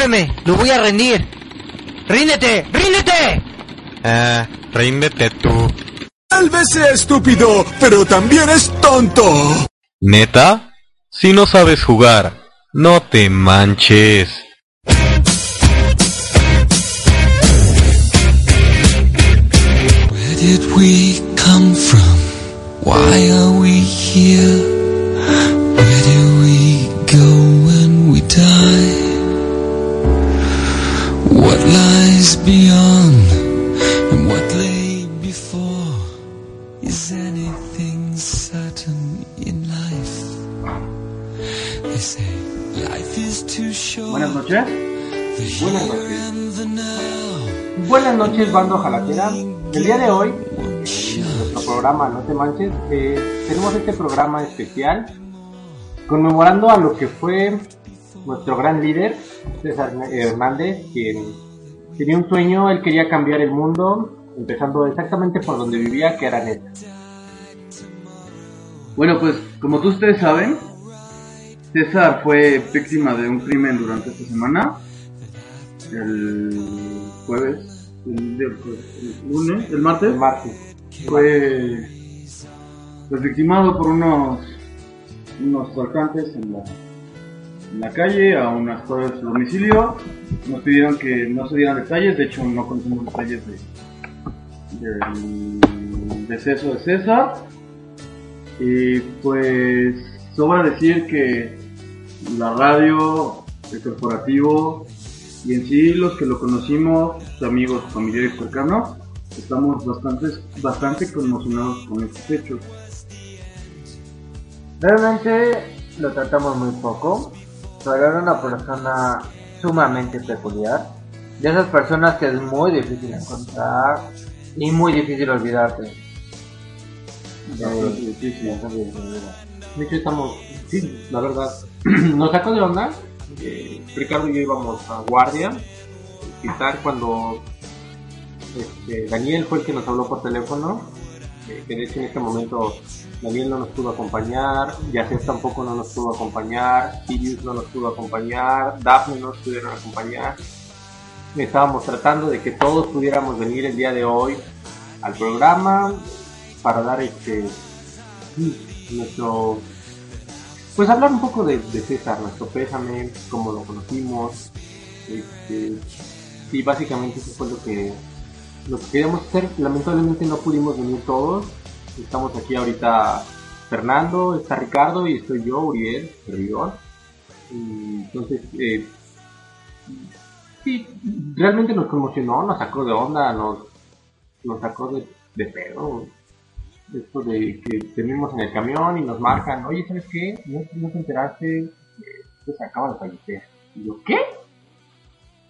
Cúbreme, lo voy a rendir. ¡Ríndete! ¡Ríndete! Ah, ríndete tú. Tal vez sea estúpido, pero también es tonto. ¿Neta? Si no sabes jugar, no te manches. Where did we come from? Why are we here? Where do we go when we die? Lies beyond and what lay before? Is anything certain in life? They say life is too short. Buenas noches. The Buenas here noches. and the now. Buenas noches, bando jalatera. El día de hoy, en nuestro programa No te manches, eh, tenemos este programa especial conmemorando a lo que fue nuestro gran líder, César Hernández, quien tenía un sueño, él quería cambiar el mundo, empezando exactamente por donde vivía, que era neta. Bueno, pues como todos ustedes saben, César fue víctima de un crimen durante esta semana. El jueves, el, día- el lunes, el martes, El martes. fue pues, victimado por unos, unos en la, en la calle a unas horas de su domicilio. Nos pidieron que no se dieran detalles, de hecho no conocemos detalles de, del deceso de César. Y pues sobra decir que la radio, el corporativo y en sí los que lo conocimos, amigos, familiares cercanos, estamos bastante, bastante conmocionados con estos hechos. Realmente lo tratamos muy poco, pero era una persona sumamente peculiar. De esas personas que es muy difícil encontrar y muy difícil olvidarte. Bastante difícil. De hecho estamos, sí, la verdad, nos sacó de onda. eh, Ricardo y yo íbamos a guardia, hospital cuando este, Daniel fue el que nos habló por teléfono, eh, que de hecho en este momento Daniel no nos pudo acompañar, Yacef tampoco no nos pudo acompañar, Sirius no nos pudo acompañar, Daphne no nos pudieron acompañar. Estábamos tratando de que todos pudiéramos venir el día de hoy al programa para dar este nuestro pues hablar un poco de, de César, nuestro pésame, cómo lo conocimos, este, y básicamente eso fue lo que lo que queríamos hacer. Lamentablemente no pudimos venir todos. Estamos aquí ahorita Fernando, está Ricardo y estoy yo, Uriel, servidor. Entonces, eh, sí, realmente nos conmocionó, nos sacó de onda, nos, nos sacó de, de pedo. Esto de que venimos en el camión y nos marcan, oye, ¿sabes qué? ¿No, no te enteraste? Que se acaba de fallecer. Y yo, ¿qué?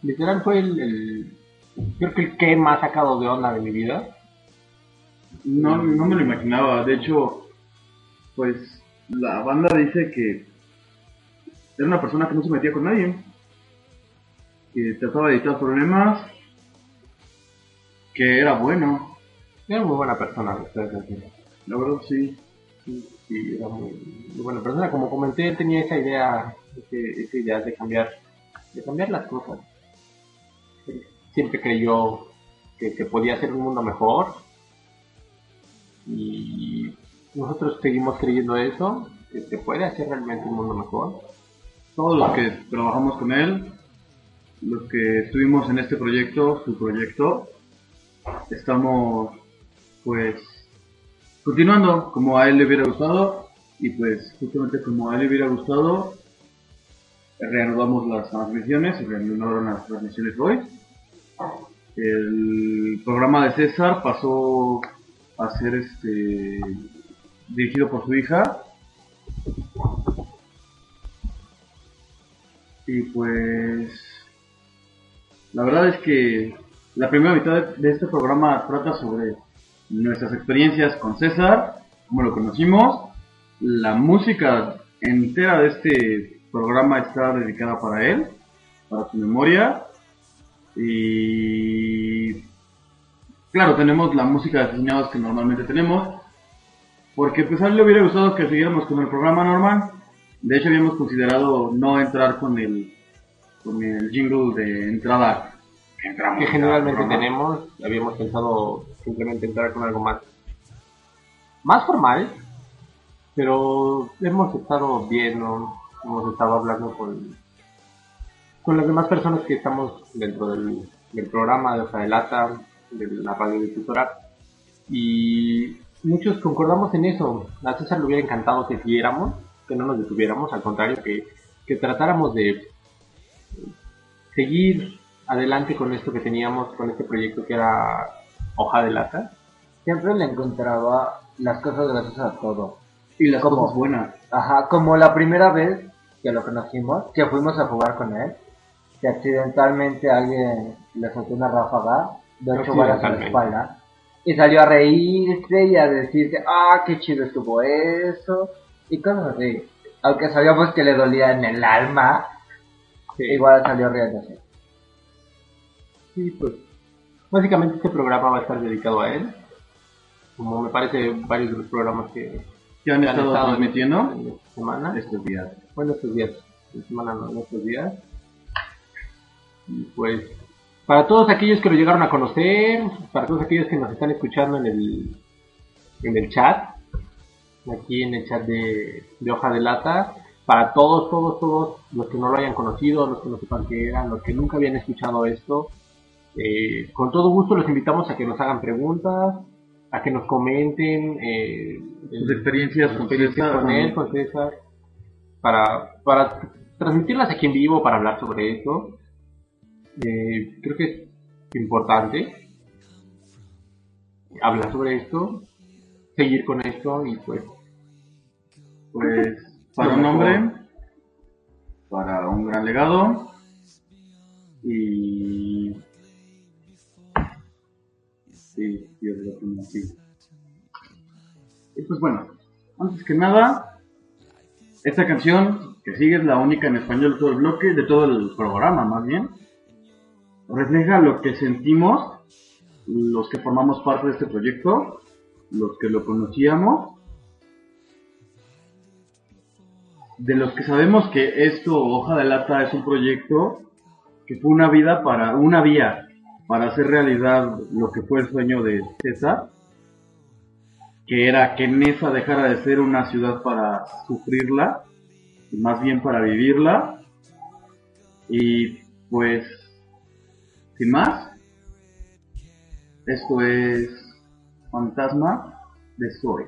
Literal fue el, el- creo que el que más sacado de onda de mi vida. No, no me lo imaginaba. De hecho, pues la banda dice que era una persona que no se metía con nadie. Que trataba de evitar problemas. Que era bueno. Era muy buena persona. La verdad sí. Sí, sí, era muy, muy buena persona. Como comenté, él tenía esa idea, ese- esa idea de cambiar, de cambiar las cosas. Siempre creyó que, que podía ser un mundo mejor. Y nosotros seguimos creyendo eso, que se puede hacer realmente un mundo mejor. Todos los que trabajamos con él, los que estuvimos en este proyecto, su proyecto, estamos pues continuando como a él le hubiera gustado y pues justamente como a él le hubiera gustado reanudamos las transmisiones reanudaron las transmisiones hoy. El programa de César pasó a ser este dirigido por su hija. Y pues la verdad es que la primera mitad de este programa trata sobre nuestras experiencias con César, cómo lo conocimos, la música entera de este programa está dedicada para él, para su memoria. Y claro, tenemos la música de aficionados que normalmente tenemos, porque pues a él le hubiera gustado que siguiéramos con el programa normal. De hecho habíamos considerado no entrar con el con el jingle de entrada que entramos generalmente tenemos. Habíamos pensado simplemente entrar con algo más, más formal, pero hemos estado viendo, hemos estado hablando con, con las demás personas que estamos dentro del, del programa de Hoja de la radio difusora, y muchos concordamos en eso. A César le hubiera encantado que siguiéramos, que no nos detuviéramos, al contrario, que, que tratáramos de seguir adelante con esto que teníamos, con este proyecto que era Hoja de Lata. Siempre le encontraba las cosas gracias a todo. Y las cosas buenas. Ajá, como la primera vez que lo conocimos, que fuimos a jugar con él, que accidentalmente alguien le soltó una ráfaga de ocho balas en la espalda y salió a reírse y a decir que, ah, qué chido estuvo eso y cosas así. Aunque sabíamos que le dolía en el alma, Sí, igual salió riéndose. sí, pues básicamente este programa va a estar dedicado a él. Como me parece varios de los programas que Que han estado estado transmitiendo en esta semana. estos días. Bueno, estos días, esta semana no, estos días. Y pues, para todos aquellos que lo llegaron a conocer, para todos aquellos que nos están escuchando en el, en el chat, aquí en el chat de, de Hoja de Lata, para todos, todos, todos los que no lo hayan conocido, los que no sepan qué eran, los que nunca habían escuchado esto, eh, con todo gusto los invitamos a que nos hagan preguntas, a que nos comenten eh, Sus experiencias con César, con él, con César, para, para transmitirlas aquí en vivo, para hablar sobre esto. Eh, creo que es importante hablar sobre esto, seguir con esto y pues Pues para un hombre, para un gran legado y sí, Dios lo tenga así. Y pues bueno, antes que nada, esta canción que sigue es la única en español de todo el bloque, de todo el programa más bien, refleja lo que sentimos los que formamos parte de este proyecto, los que lo conocíamos de los que sabemos que esto, Hoja de Lata, es un proyecto que fue una vida para, una vía para hacer realidad lo que fue el sueño de César, que era que Nesa dejara de ser una ciudad para sufrirla, más bien para vivirla. Y pues, sin más, esto es Fantasma de Story.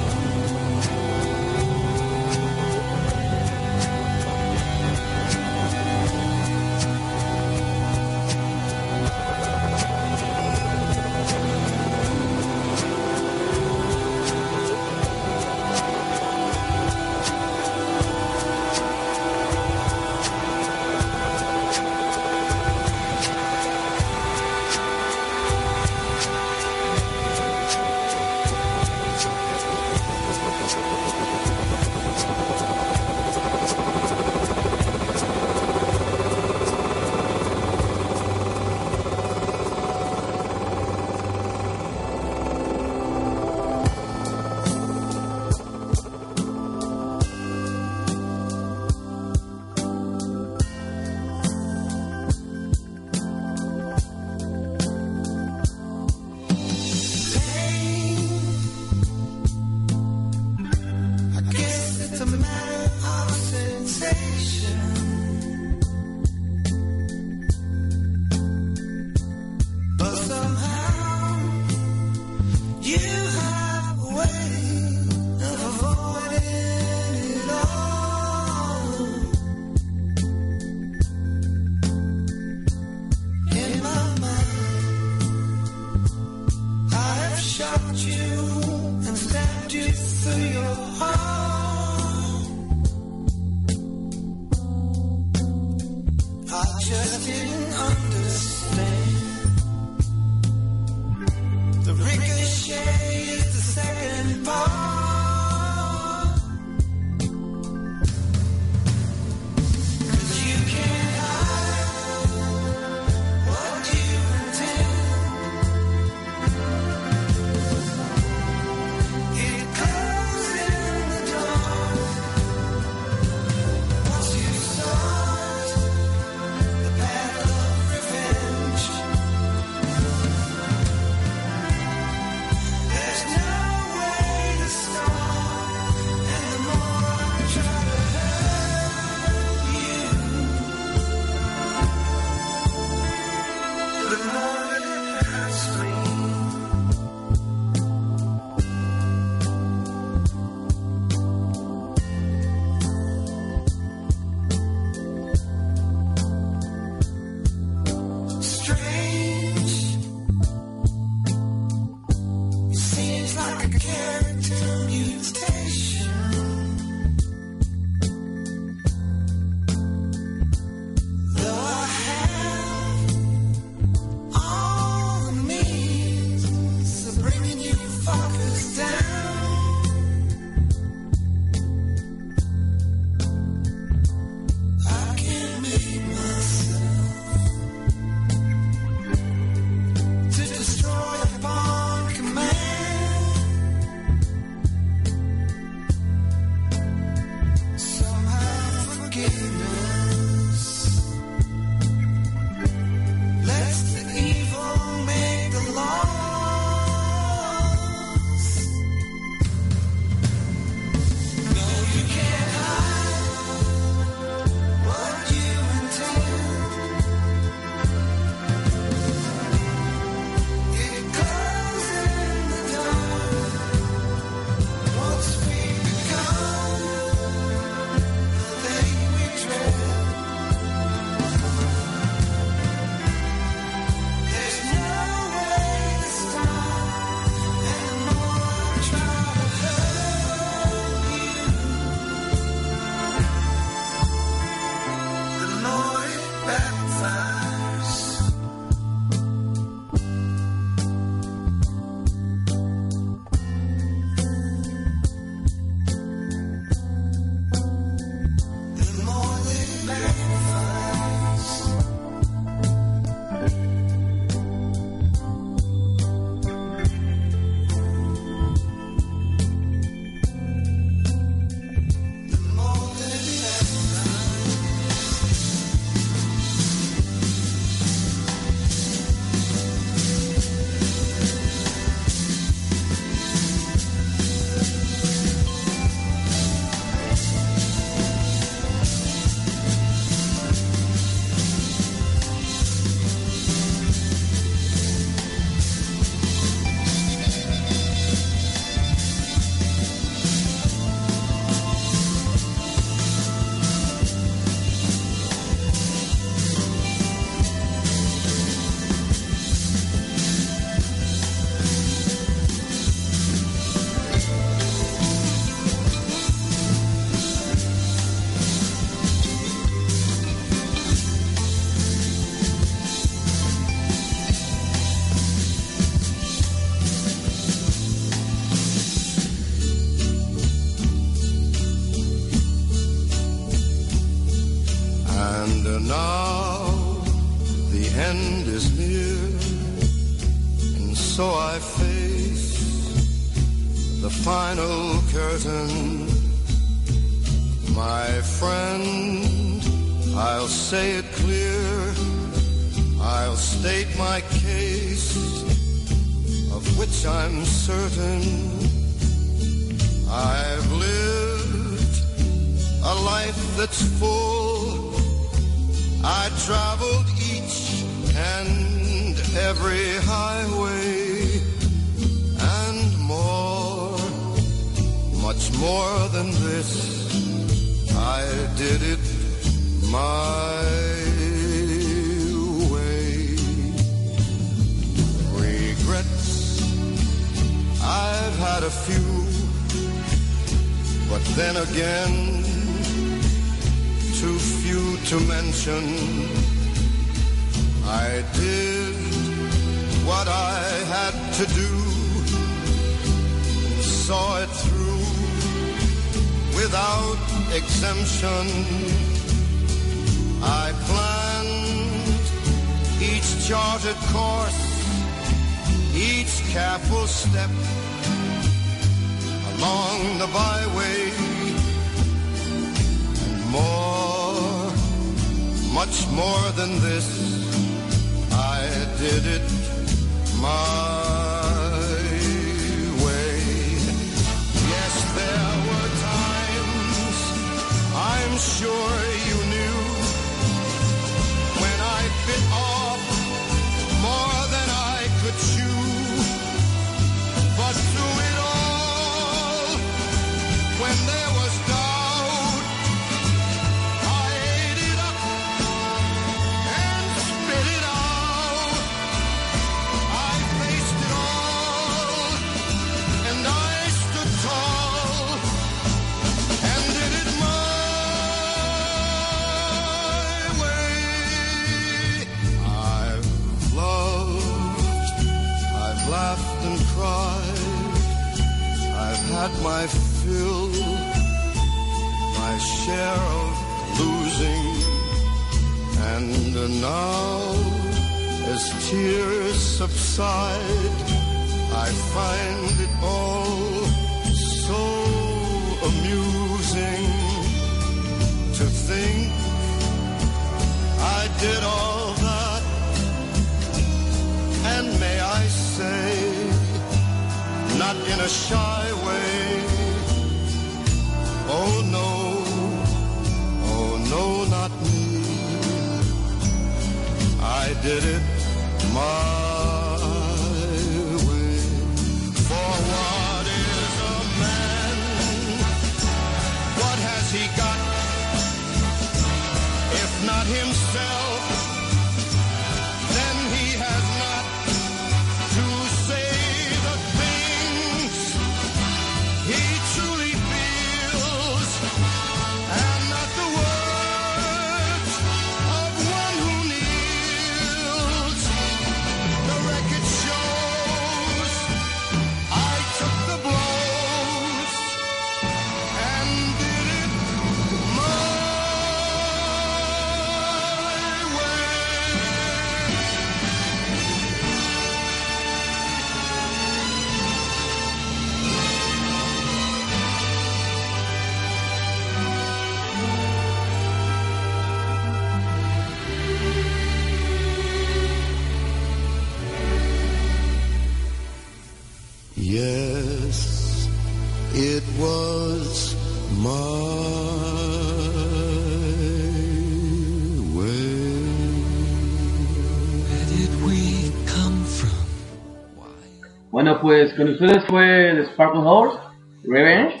Pues con ustedes fue The Sparkle Horse, Revenge,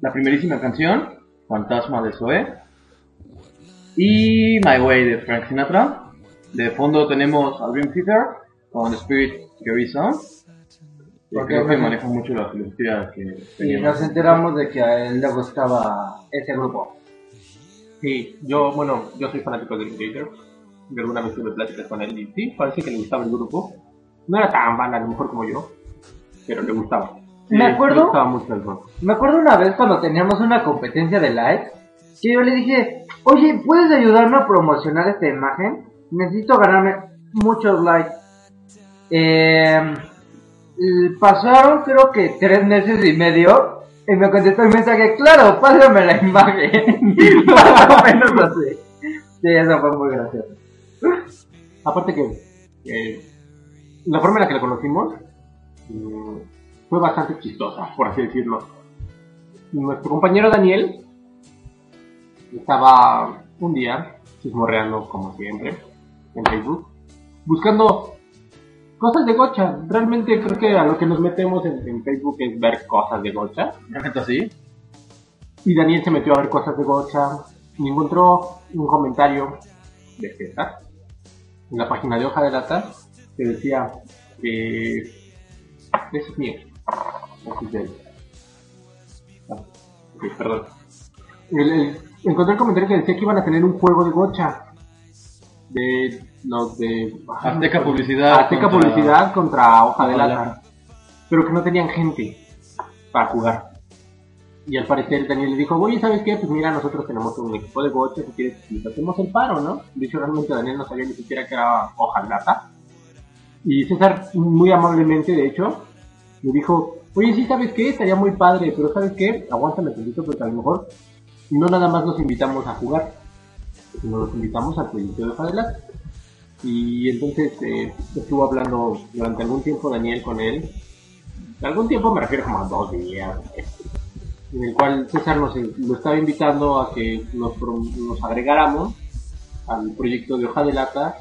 la primerísima canción, Fantasma de Zoe, y My Way de Frank Sinatra. De fondo tenemos a Dream Theater con The Spirit On. que Porque creo que maneja mucho la filosofía que Y nos enteramos de que a él le gustaba ese grupo. Sí, yo, bueno, yo soy fanático de Gator. Y alguna vez tuve pláticas con él y sí, parece que le gustaba el grupo. No era tan bala, a lo mejor como yo, pero le gustaba. Me Sí, acuerdo- Le gustaba mucho el rock. Me acuerdo una vez cuando teníamos una competencia de likes, que yo le dije, oye, ¿puedes ayudarme a promocionar esta imagen? Necesito ganarme muchos likes. Eh, l- pasaron creo que tres meses y medio y me contestó el mensaje, claro, pásame la imagen. Más o menos así. Sí, eso fue muy gracioso. Aparte que eh, la forma en la que la conocimos fue bastante chistosa, por así decirlo. Nuestro compañero Daniel estaba un día chismorreando como siempre en Facebook, buscando cosas de gocha. Realmente creo que a lo que nos metemos en, en Facebook es ver cosas de gocha. ¿La neta sí? Y Daniel se metió a ver cosas de gocha y encontró un comentario de César en la página de Hoja de Lata que decía que es mío. Ah, perdón. El- el- encontré el comentario que decía que iban a tener un juego de gocha de los de Azteca Publicidad. Azteca contra- Publicidad contra Hoja de Lata. Pero que no tenían gente para jugar. Y al parecer Daniel le dijo, oye, ¿sabes qué? Pues mira, nosotros tenemos un equipo de gocha, si quieres, hacemos el paro, ¿no? De hecho, realmente Daniel no sabía ni siquiera que era Hoja de Lata. Y César, muy amablemente, de hecho, me dijo, oye, sí, ¿sabes qué? Estaría muy padre, pero ¿sabes qué? Aguántame tantito porque a lo mejor no nada más nos invitamos a jugar, sino nos invitamos al proyecto de Hoja de Lata. Y entonces eh, estuvo hablando durante algún tiempo Daniel con él. Algún tiempo me refiero como a dos días. En el cual César nos lo estaba invitando a que nos, nos agregáramos al proyecto de Hoja de Lata,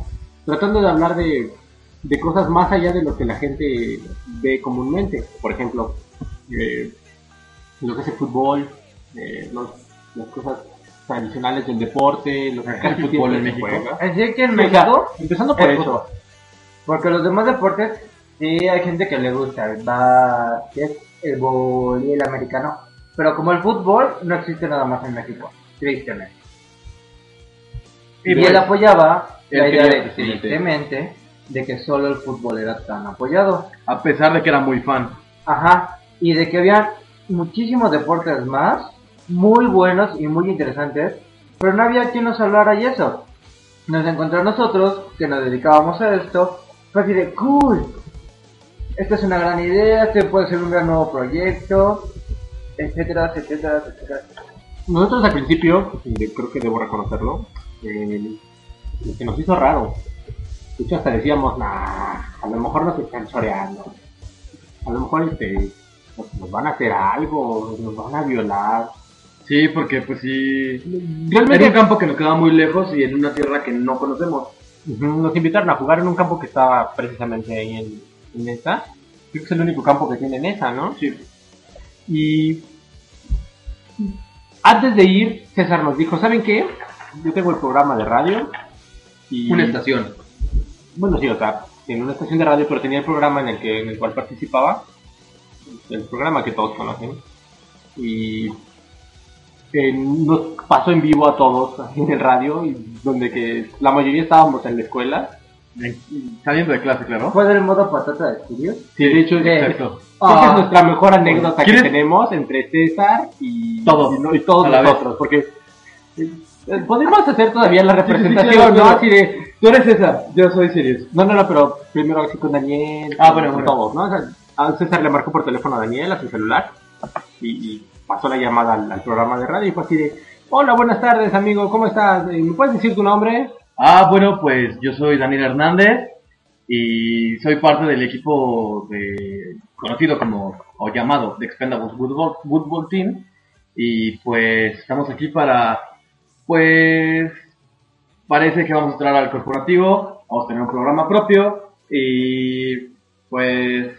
tratando de hablar de, de cosas más allá de lo que la gente ve comúnmente. Por ejemplo, eh, lo que es el fútbol, eh, los- las cosas tradicionales del deporte, lo que El casi fútbol en México. Así que en O sea, México, empezando por el eso. fútbol. Porque los demás deportes, sí hay gente que le gusta el básquet, el bol y el americano. Pero como el fútbol, no existe nada más en México, tristemente. Y, él apoyaba la idea de, tristemente, de que solo el fútbol era tan apoyado. A pesar de que era muy fan. Ajá, y de que había muchísimos deportes más, muy buenos y muy interesantes, pero no había quien nos hablara y eso. Nos encontró nosotros, que nos dedicábamos a esto, fue así de cool. Esta es una gran idea, este puede ser un gran nuevo proyecto, etcétera, etcétera, etcétera. Nosotros al principio, creo que debo reconocerlo, eh, se nos hizo raro. De hecho, hasta decíamos, nah, a lo mejor nos están choreando. A lo mejor este, nos, nos van a hacer algo, nos van a violar. Sí, porque pues sí. Realmente Era un campo que nos quedaba muy lejos y en una tierra que no conocemos. Nos invitaron a jugar en un campo que estaba precisamente ahí en, en esa. Creo que es el único campo que tiene en esa, ¿no? Sí. Y antes de ir, César nos dijo, ¿saben qué? Yo tengo el programa de radio. Y Una estación. Bueno, sí, o sea, en una estación de radio, pero tenía el programa en el que en el cual participaba, el programa que todos conocen, y eh, nos pasó en vivo a todos así en el radio, y donde que la mayoría estábamos en la escuela. Saliendo de clase, claro. ¿Fue del modo patata de estudios? Sí, de hecho, Sí. exacto. Ah. Creo que es nuestra mejor anécdota que tenemos entre César y Todos. y, no- y todos nosotros, porque eh, podemos hacer todavía la sí, representación, ¿no? Así de, Tú eres César, yo soy Sirius. No, no, no, pero primero así con Daniel. Ah, bueno, con bueno. todos, ¿no? O sea, a César le marcó por teléfono a Daniel, a su celular, y, y pasó la llamada al, al programa de radio y fue así de, hola, buenas tardes, amigo, ¿cómo estás? Eh, ¿Me puedes decir tu nombre? Ah, bueno, pues yo soy Daniel Hernández y soy parte del equipo de, conocido como, o llamado, The Expendables Football, Football Team. Y pues estamos aquí para, pues, parece que vamos a entrar al corporativo, vamos a tener un programa propio y pues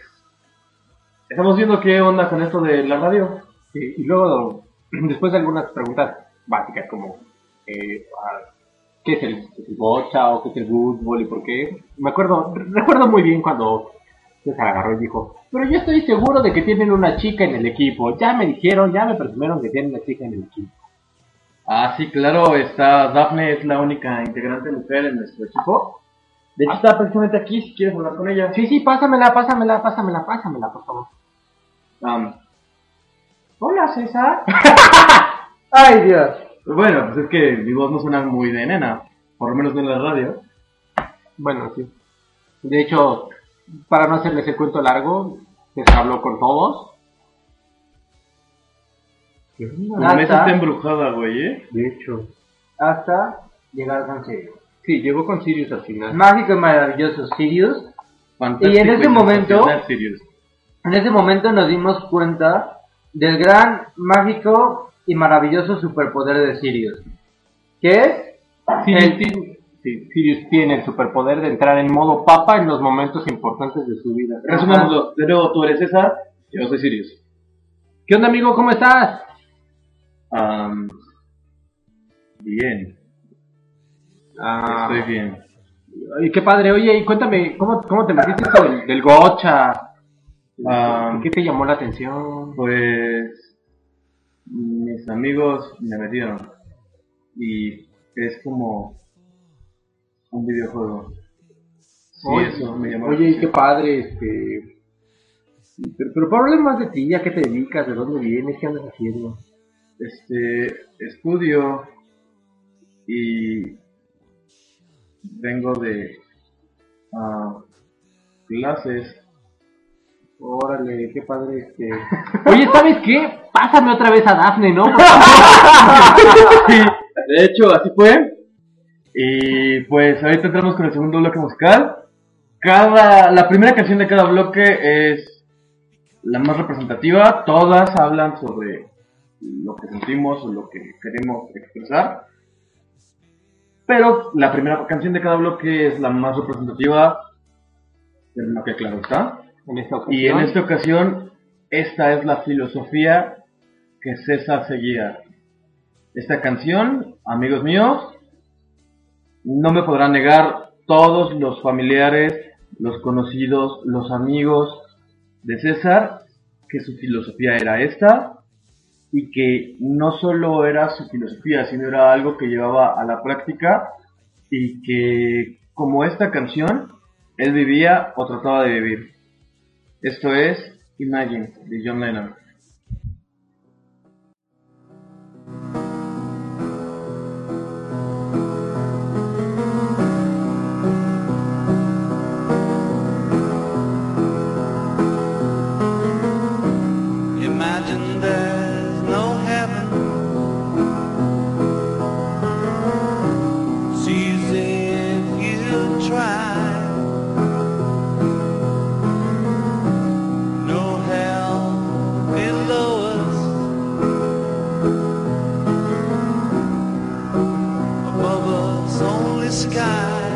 estamos viendo qué onda con esto de la radio. Y luego, después de algunas preguntas básicas como, eh, ah, ¿qué es el, el bocha o qué es el fútbol y por qué? Me acuerdo, recuerdo muy bien cuando César agarró y dijo, pero yo estoy seguro de que tienen una chica en el equipo. Ya me dijeron, ya me presumieron que tienen una chica en el equipo. Ah, sí, claro, está Daphne, es la única integrante mujer en nuestro equipo. De hecho, está precisamente aquí, si quieres hablar con ella. Sí, sí, pásamela, pásamela, pásamela, pásamela, por favor. Hola, César. ¡Ay, Dios! bueno, pues es que mi voz no suena muy de nena, por lo menos no en la radio. Bueno, sí. De hecho, para no hacerles el cuento largo, César habló con todos. La mesa está embrujada, güey, ¿eh? De hecho. Hasta llegar con Sirius. Sí, llegó con Sirius al final. Mágico y maravilloso Sirius. Fantástico Y en ese momento- Sirius. En ese momento nos dimos cuenta del gran, mágico y maravilloso superpoder de Sirius. ¿Qué es? Sirius, El- tiene, sí, Sirius tiene el superpoder de entrar en modo papa en los momentos importantes de su vida. Resumámoslo. De nuevo, tú eres César, yo soy Sirius. ¿Qué onda, amigo? ¿Cómo estás? Am, bien, Ah, estoy bien. Ay, qué padre. Oye, y cuéntame, ¿cómo, cómo te metiste esto del, del gocha? Ah. ¿Qué te llamó la atención? Pues mis amigos me metieron y es como un videojuego. Sí, Oye, eso me llamó. Oye, y qué padre, este... Pero, pero para hablar más de ti, ¿a qué te dedicas? ¿De dónde vienes? ¿Qué andas haciendo? Este estudio y vengo de ah, clases. Órale, qué padre, este... Oye, ¿sabes qué? Pásame otra vez a Dafne, ¿no? Sí, de hecho, así fue. Y pues ahorita entramos con el segundo bloque musical. Cada, la primera canción de cada bloque es la más representativa. Todas hablan sobre lo que sentimos o lo que queremos expresar. Pero la primera canción de cada bloque es la más representativa. De lo que claro está. en esta. Y en esta ocasión, esta es la filosofía que César seguía. Esta canción, amigos míos, no me podrán negar todos los familiares, los conocidos, los amigos de César, que su filosofía era esta y que no solo era su filosofía, sino era algo que llevaba a la práctica y que, como esta canción, él vivía o trataba de vivir. Esto es Imagine de John Lennon. time.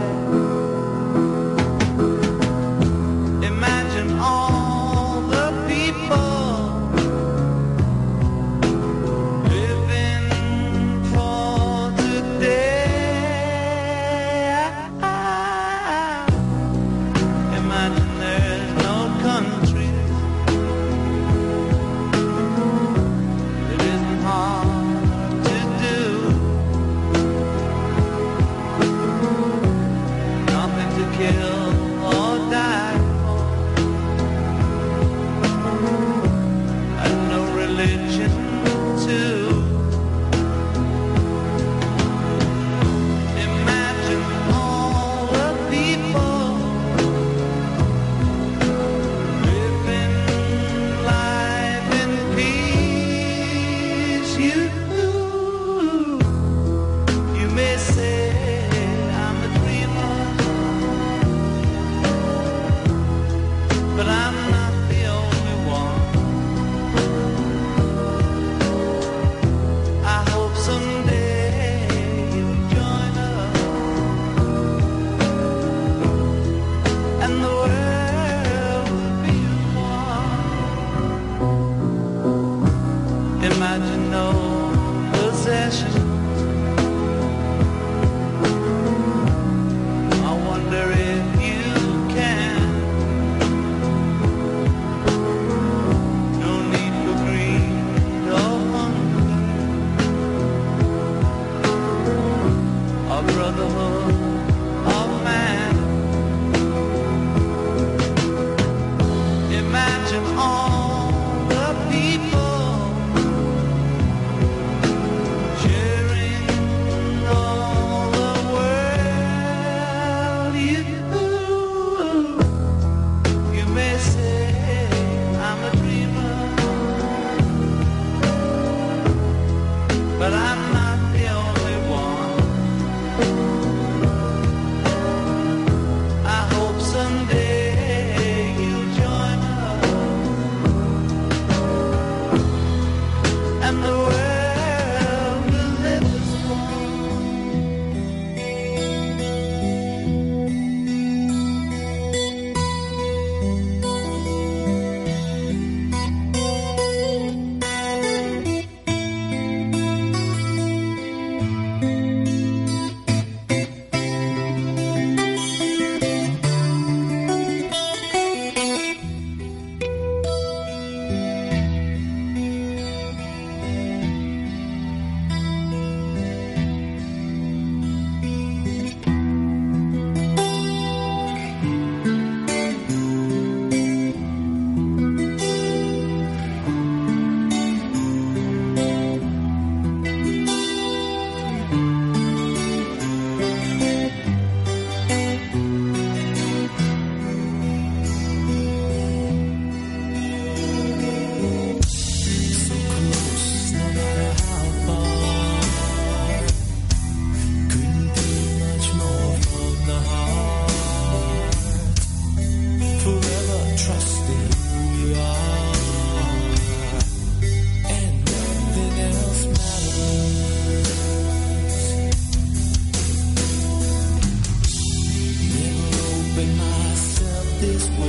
this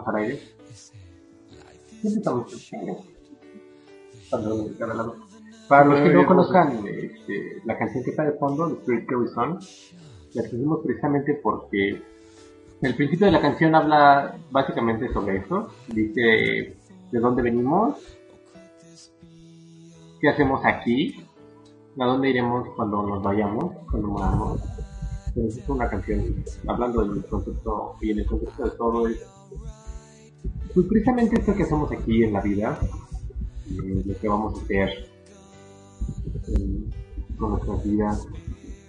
estamos al aire. Siempre estamos al aire. Para los que no conozcan este, la canción que está de fondo, Spirit Carries On, la escogimos precisamente porque el principio de la canción habla básicamente sobre eso. Dice de dónde venimos, qué hacemos aquí, a dónde iremos cuando nos vayamos, cuando moramos. Entonces es una canción hablando del concepto y en el contexto de todo es pues precisamente esto que hacemos aquí en la vida, eh, lo que vamos a hacer eh, con nuestras vidas,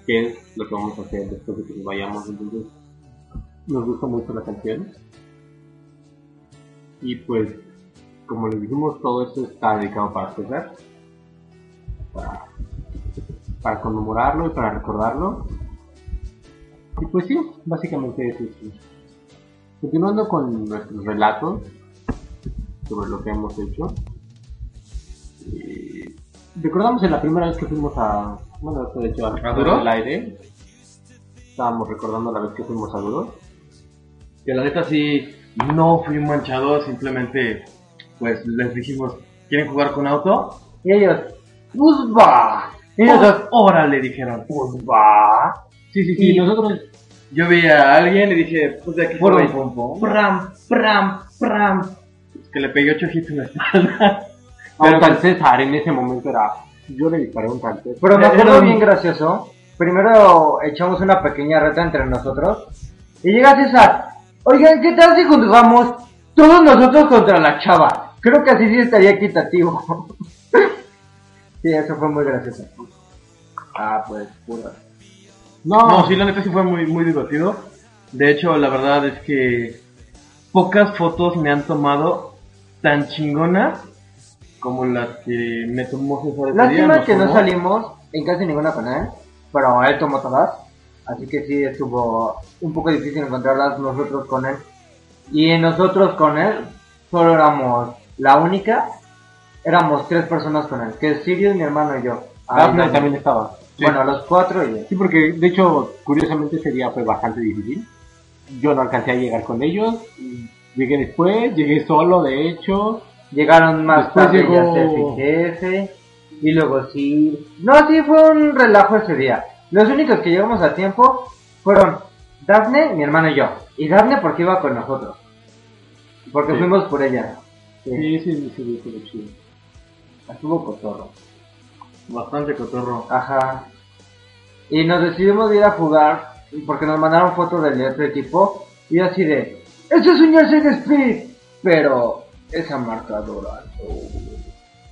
qué es lo que vamos a hacer después de que nos vayamos. Entonces nos gusta mucho la canción. Y pues, como les dijimos, todo esto está dedicado para César, para, para conmemorarlo y para recordarlo. Y pues sí, básicamente eso es. Continuando con nuestros relatos sobre lo que hemos hecho. eh, recordamos en la primera vez que fuimos a. Bueno, esto de hecho al ¿A Duro? del aire. Estábamos recordando la vez que fuimos a Duro. Que la neta sí, no fui manchado, simplemente pues les dijimos, ¿quieren jugar con auto? Y ellos, pues va. Y nosotros, Oh, órale, dijeron. pues va. Sí, sí, sí. Y- nosotros Yo vi a alguien y dije, pues de aquí soy. pum, pum. Pram, pram, pram. Que le pegué ocho hits en la espalda. a un tal César en ese momento era. Yo le disparé a un tal César. Pero me acuerdo bien gracioso. Primero echamos una pequeña reta entre nosotros. Y llega César. Oigan, ¿qué tal si jugamos todos nosotros contra la chava? Creo que así sí estaría equitativo. sí, eso fue muy gracioso. Ah, pues, pura. No, No, sí, la neta sí fue muy, muy divertido. De hecho, la verdad es que pocas fotos me han tomado tan chingonas como las que me tomó César. Lástima que no salimos en casi ninguna con él. Pero él tomó todas. Así que sí estuvo un poco difícil encontrarlas nosotros con él. Y nosotros con él solo éramos la única. Éramos tres personas con él. Que es Sirius, mi hermano y yo. Ahí Daphne también estaba. Bueno, los cuatro él. Sí, porque de hecho, curiosamente ese día fue bastante difícil. Yo no alcancé a llegar con ellos. Llegué después, llegué solo, de hecho. Llegaron más Después tarde llegó- jefe. Y luego sí. No, sí fue un relajo ese día. Los únicos que llegamos a tiempo fueron Daphne, mi hermano y yo. Y Daphne porque iba con nosotros. Porque Sí. fuimos por ella. Sí. Sí, sí, sí, sí, sí, sí. Estuvo cotorro. Bastante cotorro. Ajá. Y nos decidimos ir a jugar porque nos mandaron fotos del otro equipo. Y yo así de, ¡Eso es un jersey Speed! Pero esa marca dorada.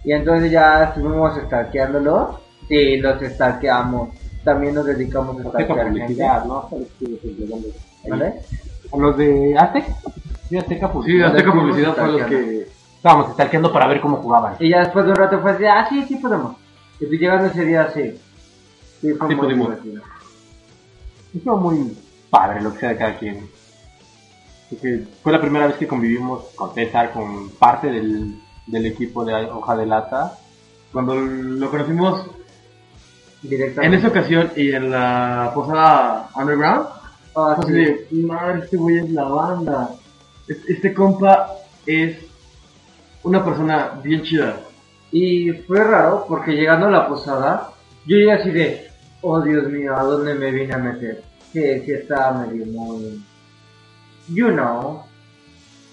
Y entonces ya estuvimos stalkeándolo. Sí, los stalkeamos. También nos dedicamos a Azteca stalkear gente. A los de Aztec. Sí, Azteca Sí, Publicidad. Azteca fuimos Publicidad fue los que... Estábamos stalkeando para ver cómo jugaban. Y ya después de un rato fue así, ah, sí, sí podemos. Y pues llegando ese día, sí. Sí, fue Sí muy pudimos. divertido. Estuvo muy padre lo que sea de cada quien. Porque fue la primera vez que convivimos con César, con parte del, del equipo de Hoja de Lata. Cuando lo conocimos en esa ocasión y en la posada Underground, Ah, Así sí. de, madre, este güey es la banda. Es- Este compa es una persona bien chida. Y fue raro porque llegando a la posada, yo llegué así de, oh Dios mío, ¿a dónde me vine a meter? Que sí estaba medio muy, you know.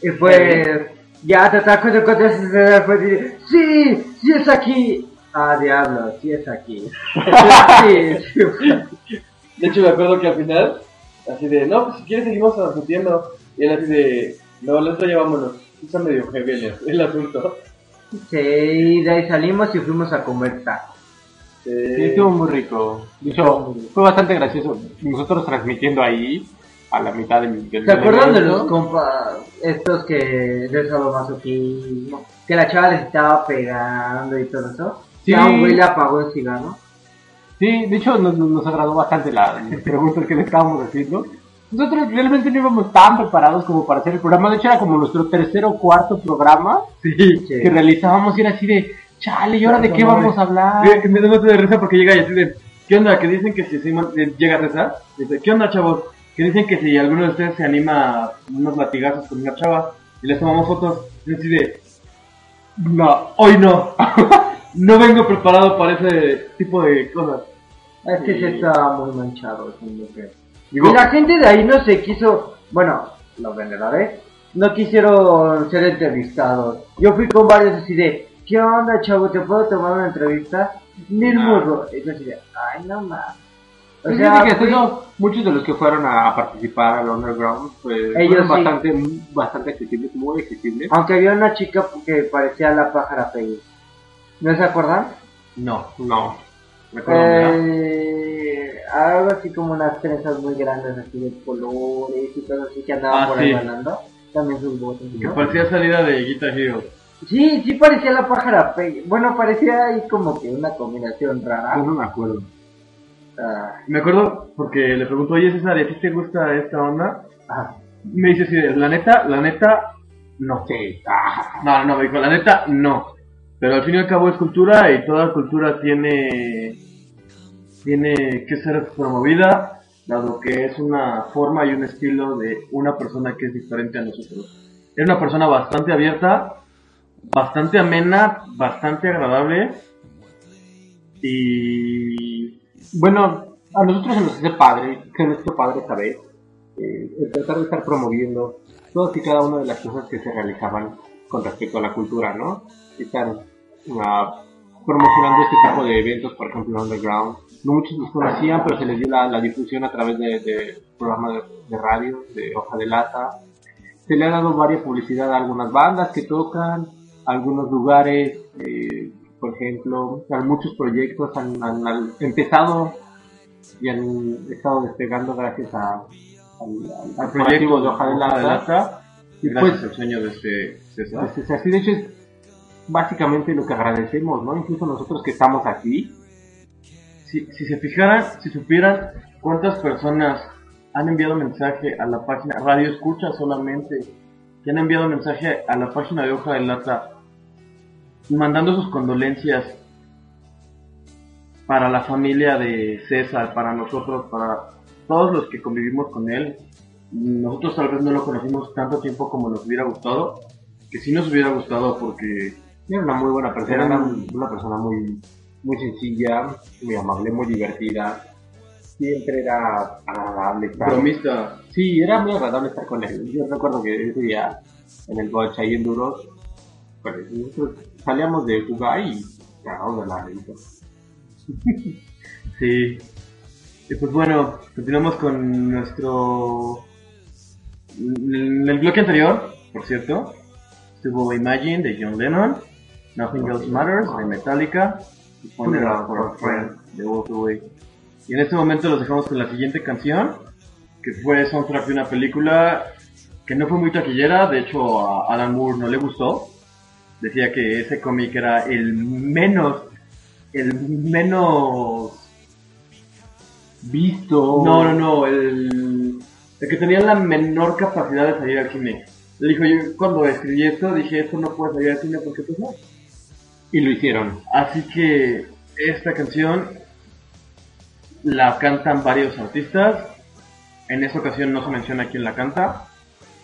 Y fue, ya te ataco de cosas y se fue así de, sí, sí es aquí. Ah, diablo, sí es aquí. sí, sí. De hecho, me acuerdo que al final, así de, no, pues si quieres seguimos discutiendo. Y él así de, no, otra llevámonos. Está medio heavy el asunto. Sí, de ahí salimos y fuimos a comer tacos. Sí, estuvo muy rico. De hecho, fue bastante gracioso. Nosotros transmitiendo ahí, a la mitad del, del ¿Se acuerdan de los compas estos que del sadomasoquismo? Que la chava les estaba pegando y todo eso. Sí. Ya un güey le apagó el cigarro. Sí, de hecho nos, nos- nos agradó bastante la las preguntas que le estábamos haciendo. Nosotros realmente no íbamos tan preparados como para hacer el programa. De hecho, era como nuestro tercer o cuarto programa Sí. que realizábamos y era así de, chale, ¿y ahora de qué No, vamos a hablar? Sí, que me da mucho de risa porque llega y así de, ¿qué onda? Que dicen que si eh, llega César, dice, ¿qué onda, chavos? que dicen que si alguno de ustedes se anima a unos latigazos con una chava y les tomamos fotos, yo así de, no, hoy no, no vengo preparado para ese tipo de cosas. Es que se estaba muy manchado mujer. Digo, Y la gente de ahí no se quiso, bueno, los vendedores, no quisieron ser entrevistados. Yo fui con varios así de, ¿qué onda, chavo? ¿Te puedo tomar una entrevista? Ni el burro. Y yo así de, ay, no más. O Pues sea, fíjate que fui- eso, muchos de los que fueron a, a participar al Underground, pues Ellos fueron sí. bastante, bastante accesibles, muy accesibles. aunque había una chica que parecía la pájara Peggy. ¿No se acuerdan? no, No, Eh, algo así como unas trenzas muy grandes, así de colores y todo así que andaban Ah, por ahí sí. bailando. También sus que ¿no? parecía salida de Guitar Hero. Sí, sí parecía la pájara Peggy. Bueno, parecía ahí como que una combinación Yo rara. no me acuerdo. Ah, Me acuerdo porque le pregunto, oye César, ¿y a ti te gusta esta onda? ajá. Me dice de, la neta, la neta, no. Sí, ah, No, no, me dijo, la neta, no. Pero al fin y al cabo es cultura y toda cultura tiene, tiene que ser promovida, dado que es una forma y un estilo de una persona que es diferente a nosotros. Era una persona bastante abierta, bastante amena, bastante agradable y Bueno, a nosotros se nos hace padre, que nuestro padre vez, eh, tratar de estar promoviendo todas y cada una de las cosas que se realizaban con respecto a la cultura, ¿no? Estar ah, promocionando este tipo de eventos, por ejemplo, Underground. No muchos los conocían, pero se les dio la, la difusión a través de, de programas de, de radio, de hoja de lata. Se le ha dado varias publicidad a algunas bandas que tocan, a algunos lugares, eh, por ejemplo, a muchos proyectos han, han- han empezado y han estado despegando gracias a, al, al- proyecto de hoja de lata. y pues, al sueño de este César. pues, es así, de hecho, es básicamente lo que agradecemos, ¿no? Incluso nosotros que estamos aquí, Si, si se fijaran, si supieran cuántas personas han enviado mensaje a la página, Radio Escucha solamente, que han enviado mensaje a la página de Hoja de Lata, mandando sus condolencias para la familia de César, para nosotros, para todos los que convivimos con él. Nosotros tal vez no lo conocimos tanto tiempo como nos hubiera gustado, que sí nos hubiera gustado porque era una muy buena persona, Era era un- una persona muy, muy sencilla, muy amable, muy divertida. Siempre era agradable estar. bromista, Sí, era muy agradable estar con él. Yo recuerdo que ese día en el coche ahí en Duros, pues nosotros salíamos de jugar y cagamos de la risa. Sí. Y pues bueno, continuamos con nuestro... En el bloque anterior, por cierto, estuvo Imagine de John Lennon, Nothing Else Matters de Metallica y Funeral for a Friend de Walk Away. Y en este momento los dejamos con la siguiente canción, que fue soundtrack de una película que no fue muy taquillera, de hecho a Alan Moore no le gustó. Decía que ese cómic era el menos, el menos Visto. no, no, no, el, el que tenía la menor capacidad de salir al cine. Le dijo, yo cuando escribí esto dije, esto no puede salir al cine porque pues no. Y lo hicieron. Así que esta canción la cantan varios artistas. En esta ocasión no se menciona quién la canta,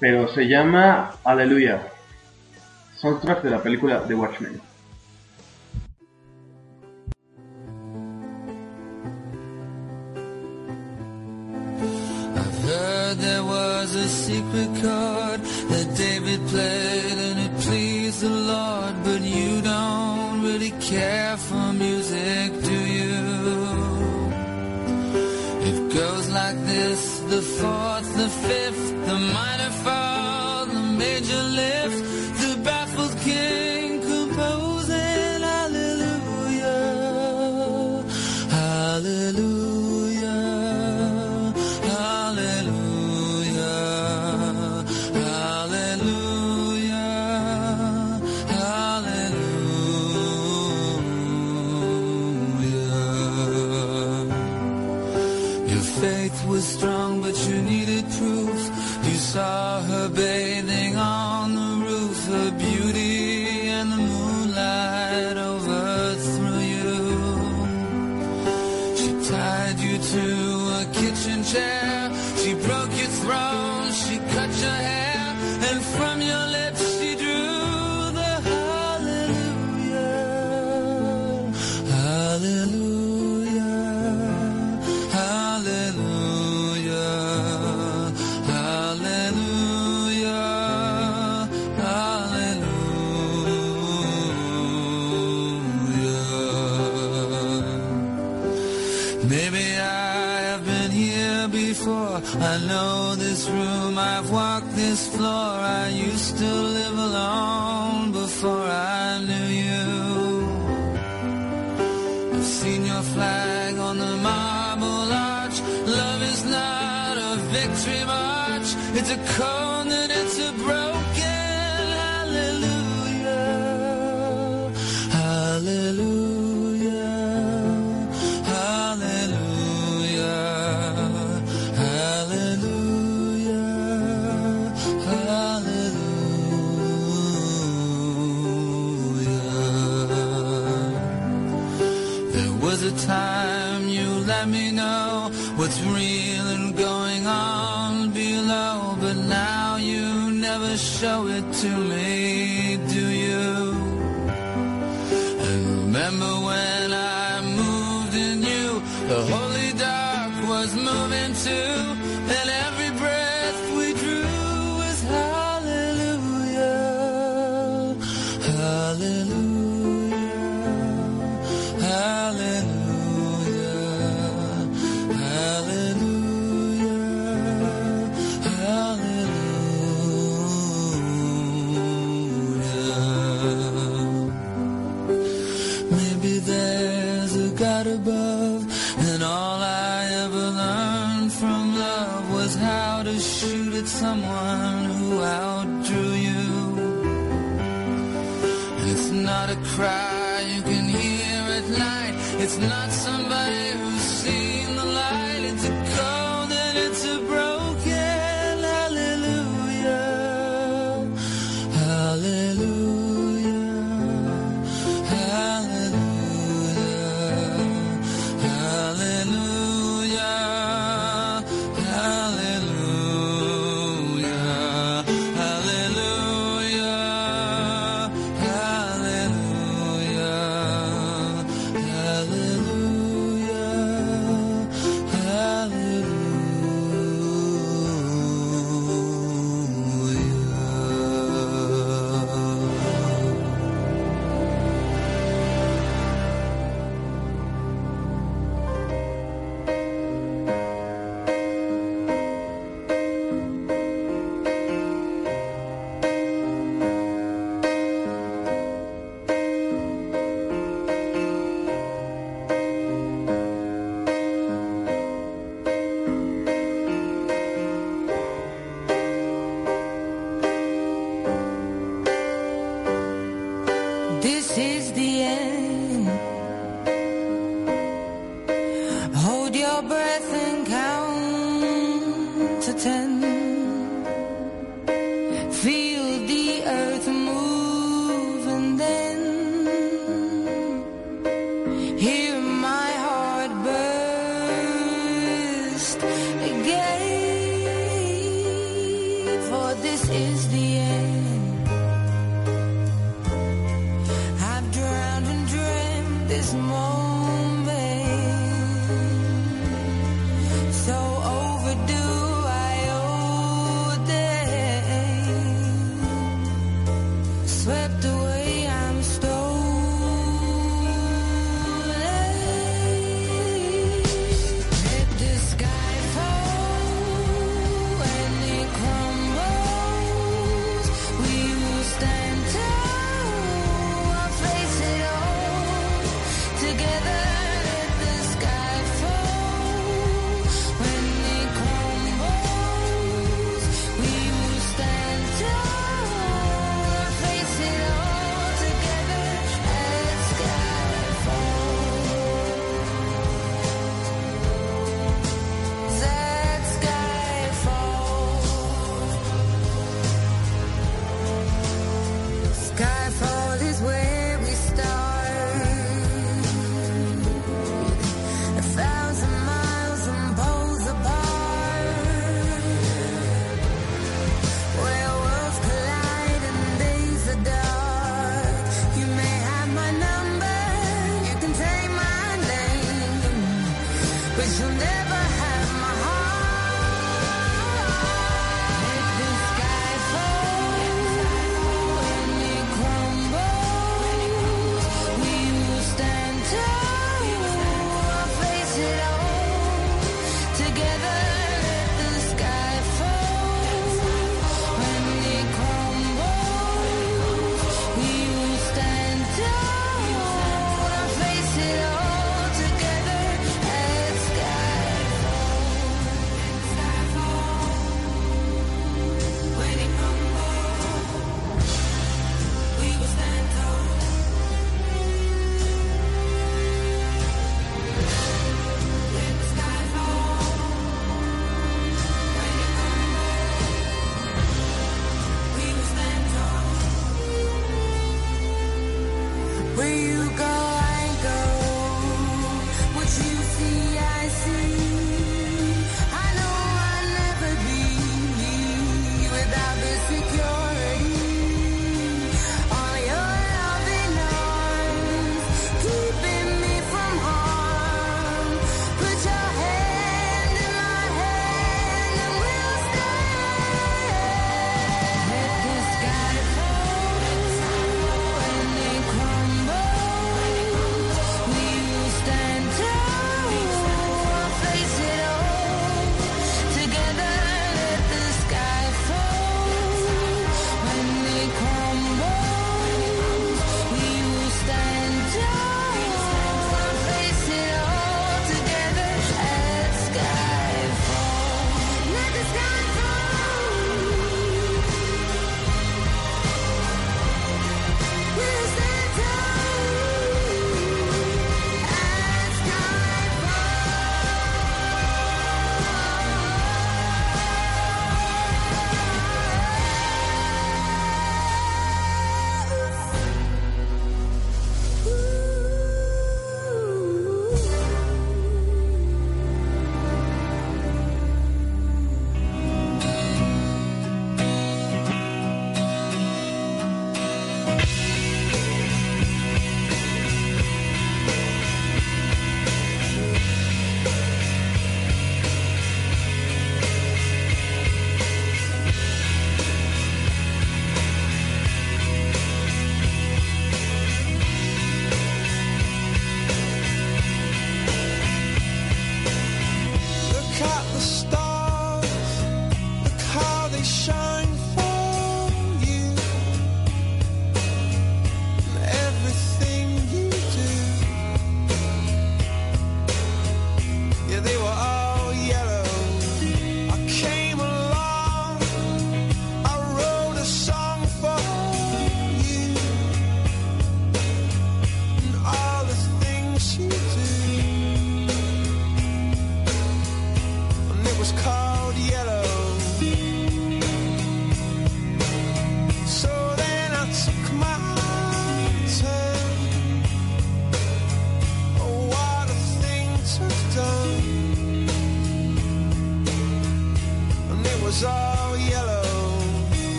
pero se llama Aleluya. Soundtrack de la película The Watchmen. I've heard there was a secret chord that David played and it pleased the Lord, but you don't really care for music, do you? It goes like this, the fourth, the fifth, the minor fall, the major lift, still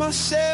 myself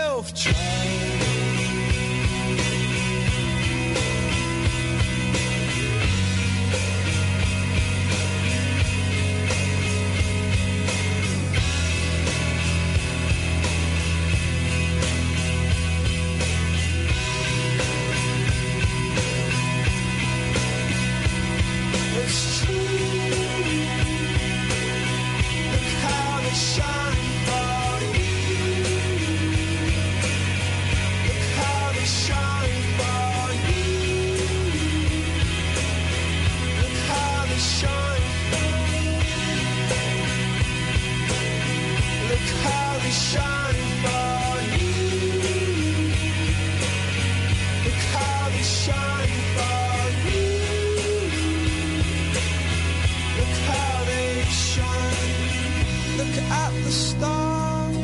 the stars.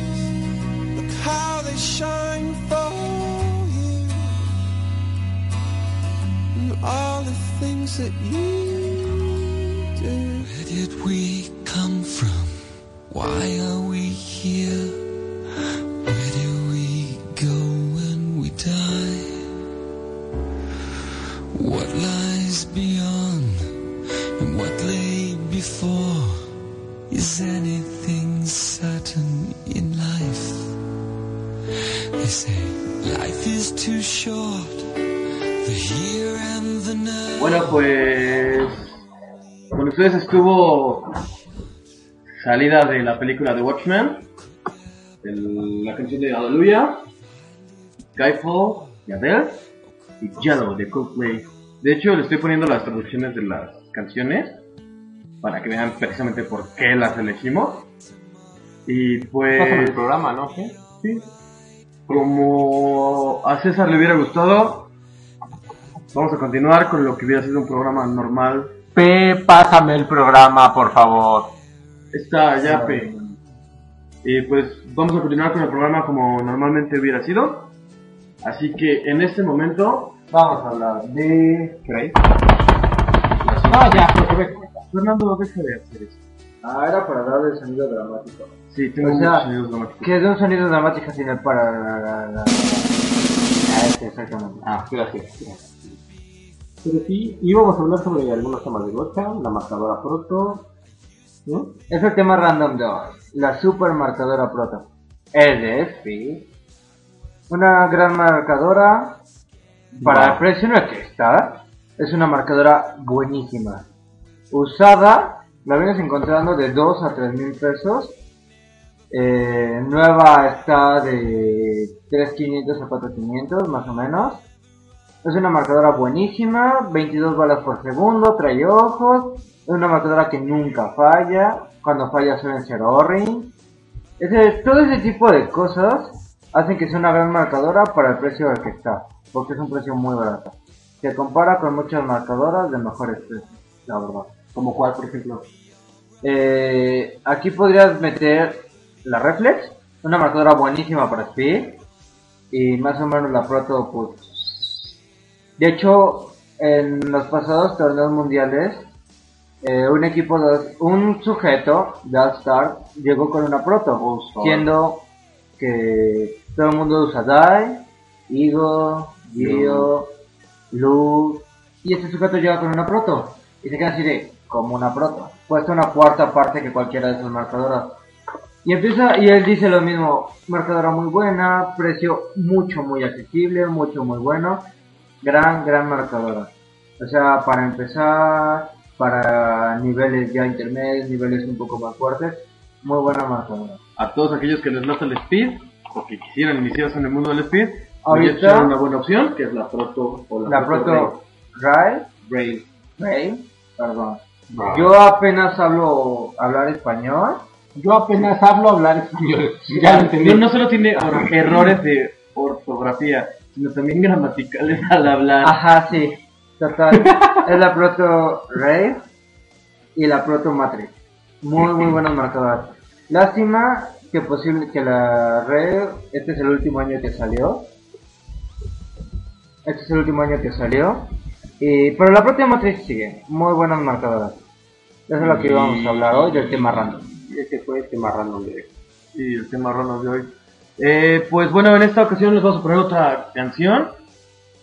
Look how they shine for you. And all the things that you do. Where did we come from? Why are estuvo salida de la película The Watchmen, el- la canción de Hallelujah, Skyfall de Adele y Yellow de Coldplay. De hecho, le estoy poniendo las traducciones de las canciones para que vean precisamente por qué las elegimos. Y pues... Estás en el programa, ¿no? ¿Qué? Sí. Como a César le hubiera gustado, vamos a continuar con lo que hubiera sido un programa normal. Pe, pásame el programa, por favor. Está ya, Pe. Y pues vamos a continuar con el programa como normalmente hubiera sido. Así que en este momento Vamos a hablar de... ¿Crees? Ah, ya, porque ve. Fernando, deja de hacer eso. Ah, era para dar el sonido dramático. Sí, tengo O sea, muchos sonidos dramáticos. Que es de un sonido dramático sin el para... Ah, este, exactamente. Ah, gracias. gracias. Pero sí, íbamos a hablar sobre algunos temas de Gocha, la marcadora proto, ¿no? Es el tema random 2, la super marcadora proto. Es de FI. Una gran marcadora para el precio en el que está. Es una marcadora buenísima. Usada, la vienes encontrando de 2 a 3 mil pesos. Eh, nueva está de 3.500 a 4.500 más o menos. Es una marcadora buenísima, 22 balas por segundo, trae ojos. Es una marcadora que nunca falla. Cuando falla suelen ser O-ring. Todo ese tipo de cosas hacen que sea una gran marcadora para el precio al que está. Porque es un precio muy barato. Se compara con muchas marcadoras de mejores precios, la verdad. Como cuál, por ejemplo. Eh, aquí podrías meter la Reflex, una marcadora buenísima para Speed. Y más o menos la Proto, pues. De hecho, en los pasados torneos mundiales, eh, un equipo, de, un sujeto de All Star llegó con una Proto, siendo que todo el mundo usa Dai, Igo, Dio, Luz, y este sujeto llega con una Proto. Y se queda así de, como una Proto. Cuesta una cuarta parte que cualquiera de esas marcadoras. Y empieza, y él dice lo mismo, marcadora muy buena, precio mucho, muy accesible, mucho, muy bueno, gran, gran marcadora. O sea, para empezar, para niveles ya intermedios, niveles un poco más fuertes, muy buena marcadora. A todos aquellos que les lata el speed, o que quisieran iniciarse en el mundo del speed, Ahorita- una buena opción, que es la Proto o la, La Proto Rail, Rail. Rail, perdón. Yo apenas hablo hablar español. Yo apenas hablo hablar español. Ya lo entendí. No, no solo tiene or- errores de ortografía, sino también gramaticales al hablar. Ajá, sí. Total. es la Proto Rail y la Proto Matrix. Muy, muy buenos marcadores. Lástima que posible que la Rail, este es el último año que salió. Este es el último año que salió. Y, pero la Proto Matrix sigue. Muy buenos marcadores. Eso es lo que íbamos a hablar hoy del tema random. Ese fue el tema random de Y el tema random de hoy. Eh, pues bueno, en esta ocasión les vamos a poner otra canción.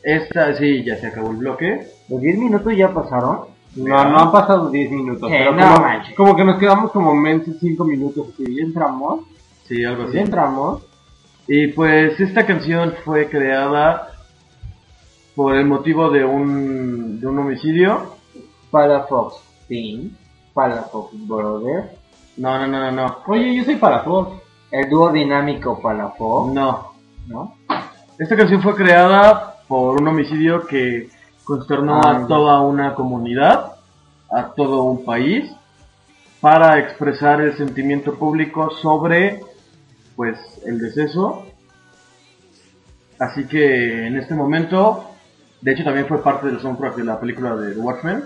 Esta, sí, ya se acabó el bloque. Los 10 minutos ya pasaron. No, no han pasado 10 minutos. Pero no como, manches. como que nos quedamos como mensos 5 minutos. Y ya entramos. Sí, algo así. Ya entramos. Y pues esta canción fue creada por el motivo de un, de un homicidio. Palafox Team, Palafox Brother, No, no, no, no, no. Oye, yo soy para todos. El dúo dinámico Palafox, No. ¿no? Esta canción fue creada por un homicidio que consternó Ah, a toda una comunidad, a todo un país, para expresar el sentimiento público sobre, pues, el deceso. Así que en este momento, de hecho también fue parte del soundtrack de la película de The Watchmen.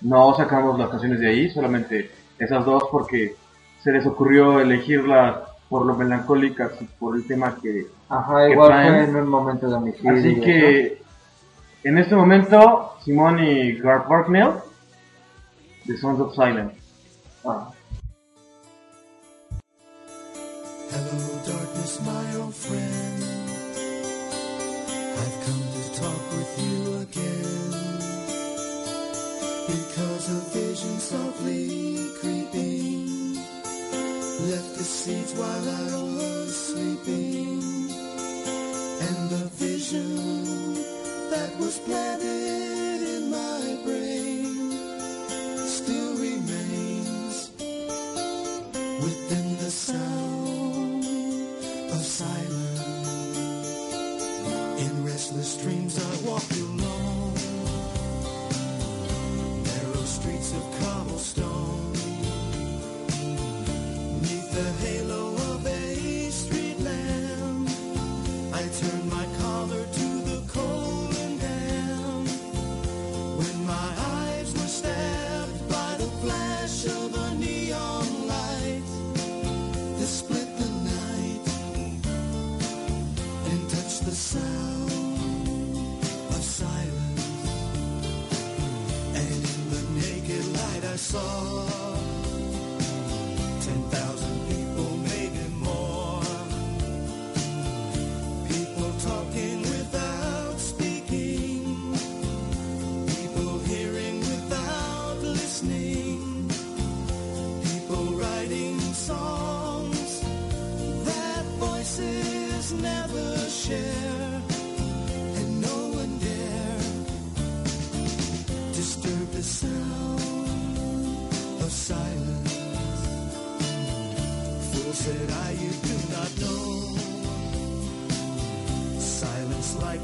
No sacamos las canciones de ahí, solamente esas dos porque se les ocurrió elegirlas por lo melancólicas y por el tema que Ajá, que igual traen. fue en un momento de homicidio. Así que en este momento, Simón y Garth Barknell, The Sons of Silence. Ah. Seeds while I was sleeping. And the vision that was planted in my brain still remains within the sound of silence. In restless dreams I walk alone, narrow streets of cobblestone. The halo of a street lamp, I turn my collar to the cold and damp. When my eyes were stabbed by the flash of a neon light that split the night and touched the sound of silence. And in the naked light I saw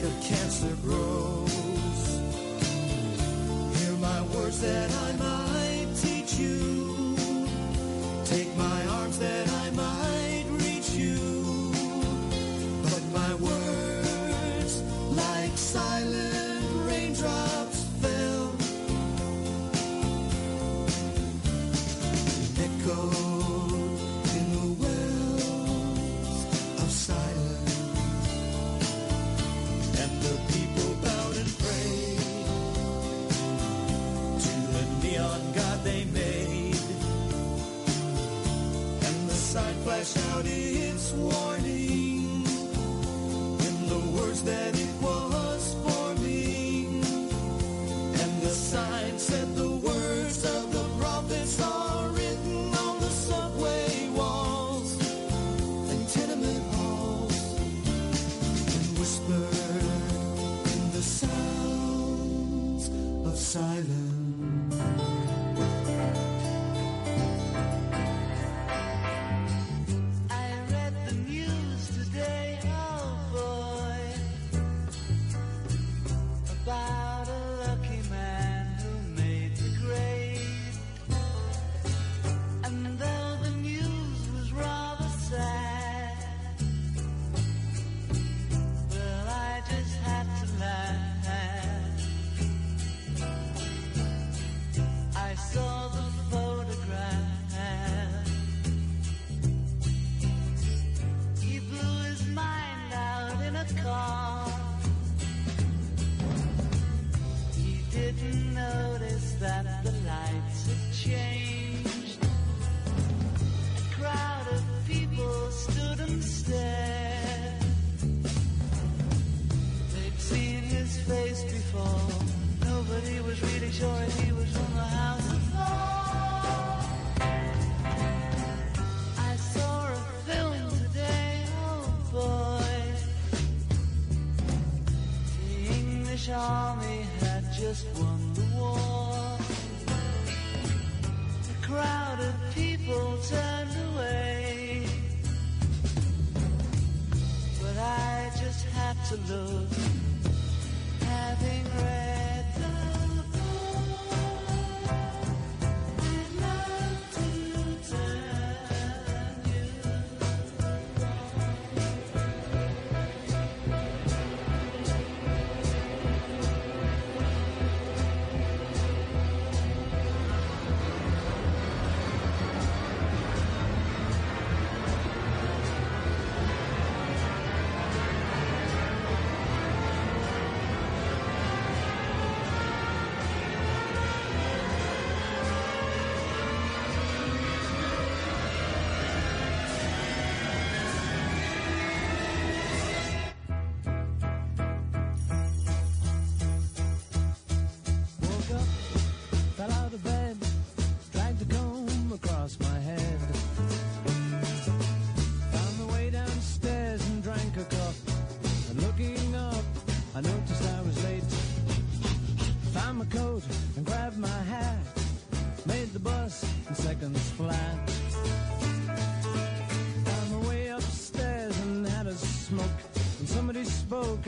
Like a cancer grows. Hear my words that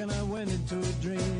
and I went into a dream.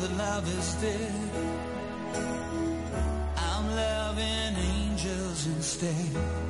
that love is dead. I'm loving angels instead.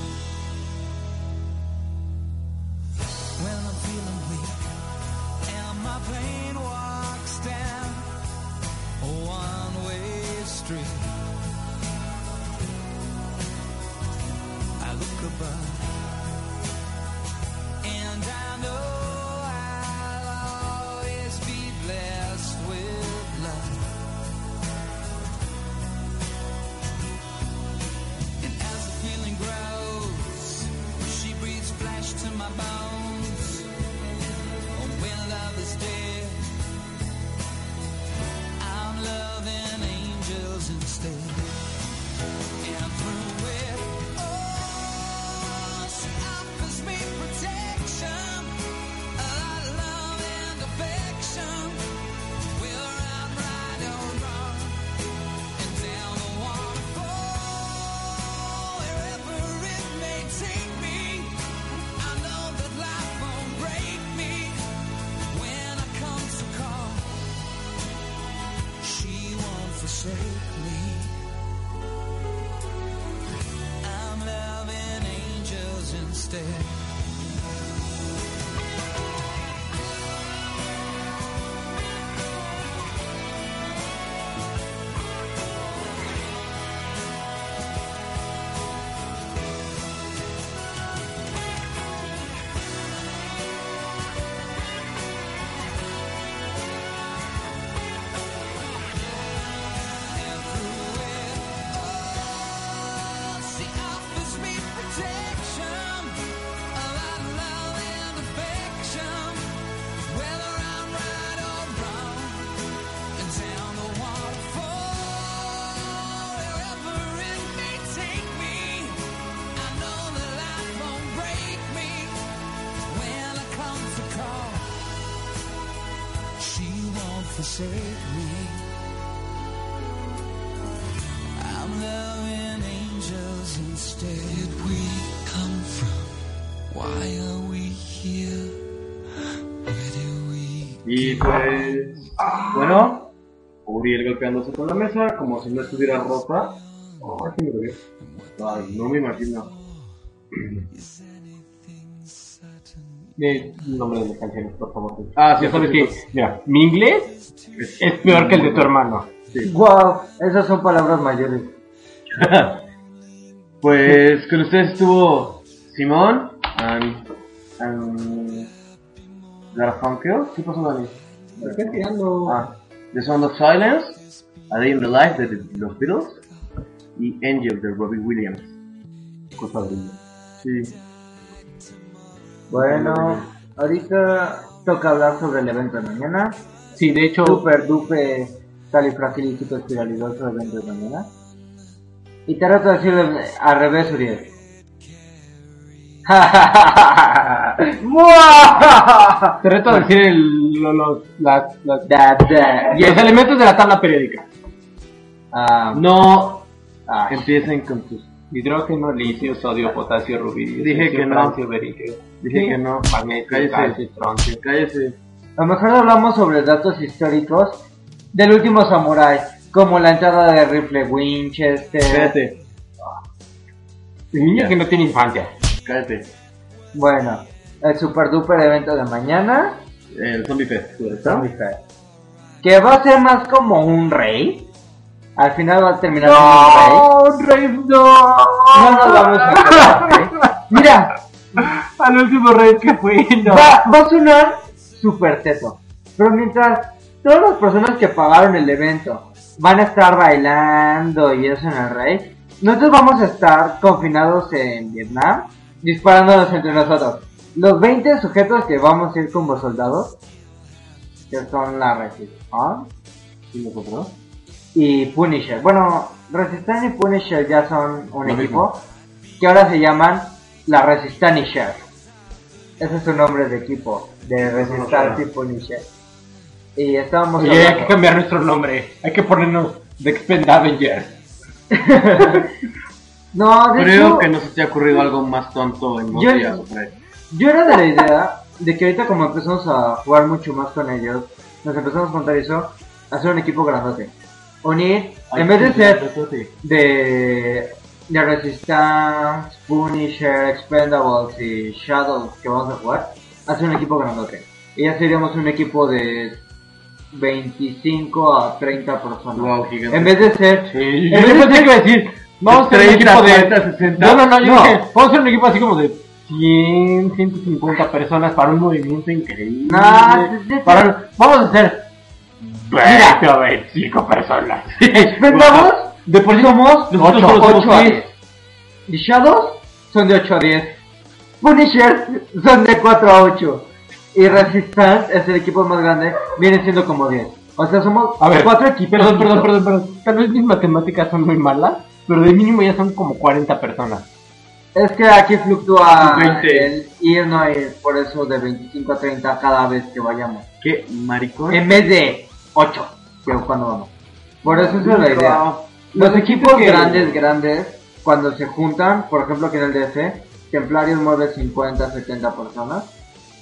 Y pues, bueno, Uriel golpeándose con la mesa como si no estuviera rota. Ay, sí me dolió. Ay, no me imagino. Eh, nombre de las canciones, por favor. Ah, sí, sabes sí, que, mira, mi inglés es peor que el de tu hermano. Wow, esas son palabras mayores. Pues con ustedes estuvo Simón and, and Garfunkel. ¿Qué pasó, Dani? Estoy tirando. Ah, The Sound of Silence, A Day in the Life de los Beatles y Angel de Robbie Williams. Cosa de Sí. Bueno, ahorita toca hablar sobre el evento de mañana. Sí, de hecho, Super dupe califragilítico espiralidoso evento de mañana. Y te trato de decir al revés, Uriel. Te reto a decir el, lo- los, las, las- Da, da. los elementos de la tabla periódica. Ah, No ay. empiecen con tus. Hidrógeno, litio, sodio, potasio, rubidio, Dije que no. francio, berilio. Dije Sí. que no. Magnesio, Cállese. calcio. Cállese. A lo mejor hablamos sobre datos históricos del último samurai, como la entrada de rifle Winchester. Cállate. El niño que no tiene infancia. Cállate. Bueno, el super duper evento de mañana, El Zombie Fest. Zombie Fest, que va a ser más como un rey. Al final va a terminar siendo un rey. rey, no. No nos vamos a quedar, ¿eh? Mira, Al último rey que fue, no. va, va a sonar super teto. Pero mientras todas las personas que pagaron el evento van a estar bailando y eso en el rey, nosotros vamos a estar confinados en Vietnam disparándonos entre nosotros. Los 20 sujetos que vamos a ir como soldados, que son la Resistance ¿Y nosotros? y Punisher. Bueno, Resistance y Punisher ya son un Lo equipo que ahora se llaman la Resistanisher. Ese es su nombre de equipo, de Resistance y Punisher. Y estábamos Oye, hay que cambiar nuestro nombre. Hay que ponernos The Expend Avengers. No, de Creo hecho, que no se te ha ocurrido algo más tonto en dos Yo- días yo era de la idea de que ahorita como empezamos a jugar mucho más con ellos, nos empezamos a contar eso, hacer un equipo grandote. Unir, en vez de ser de, de Resistance, Punisher, Expendables y Shadows que vamos a jugar, hacer un equipo grandote. Y ya seríamos un equipo de 25 a 30 personas. Wow. En vez de ser... Sí, en vez de a decir, vamos a hacer un 30, equipo de... 40, 60. No, no, no, yo No. dije, vamos a hacer un equipo así como de 100, 150 personas para un movimiento increíble. De- de- Para Vamos a hacer Mira. 20 o 25 personas. Expendables De por sí somos nosotros 8, solo somos 8 a 10. 10. Y Shadows son de 8 a 10. Punisher son de 4 a 8. Y Resistance es el equipo más grande, viene siendo como 10. O sea, somos A ver, 4 equipos. Perdón, perdón, perdón, perdón. Tal vez mis matemáticas son muy malas, pero de mínimo ya son como 40 personas. Es que aquí fluctúa 20. el ir no ir, por eso de 25 a 30 cada vez que vayamos. ¿Qué maricón? En vez de 8, que cuando vamos. Por eso esa es la idea. Los Pues equipos que- grandes, grandes, cuando se juntan, por ejemplo aquí en el DF, Templarios mueve 50, 70 personas.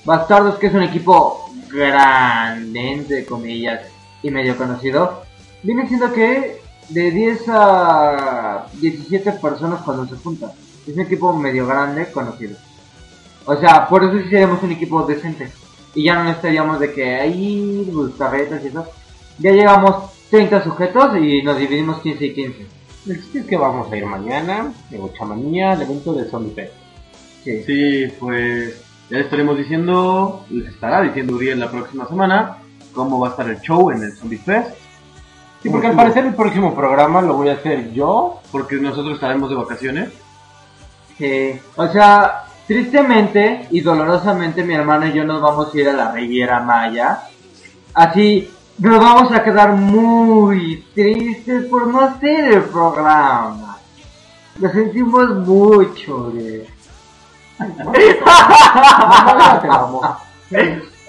Bastardos, que es un equipo grande, entre comillas, y medio conocido, viene siendo que de 10 a 17 personas cuando se juntan. Es un equipo medio grande, conocido. O sea, por eso sí seríamos un equipo decente. Y ya no necesitaríamos de que ahí carretas y eso. Ya llegamos 30 sujetos y nos dividimos 15 y 15. El chiste es que vamos a ir mañana, de Ochamanía, al evento de Zombie Fest. Sí. Sí, pues ya le estaremos diciendo, les estará diciendo Uriel la próxima semana cómo va a estar el show en el Zombie Fest. Sí, porque al parecer el próximo programa lo voy a hacer yo. Porque nosotros estaremos de vacaciones. Sí. O sea, tristemente y dolorosamente mi hermano y yo nos vamos a ir a la Riviera Maya. Así nos vamos a quedar muy tristes por no hacer el programa. Lo sentimos mucho, güey.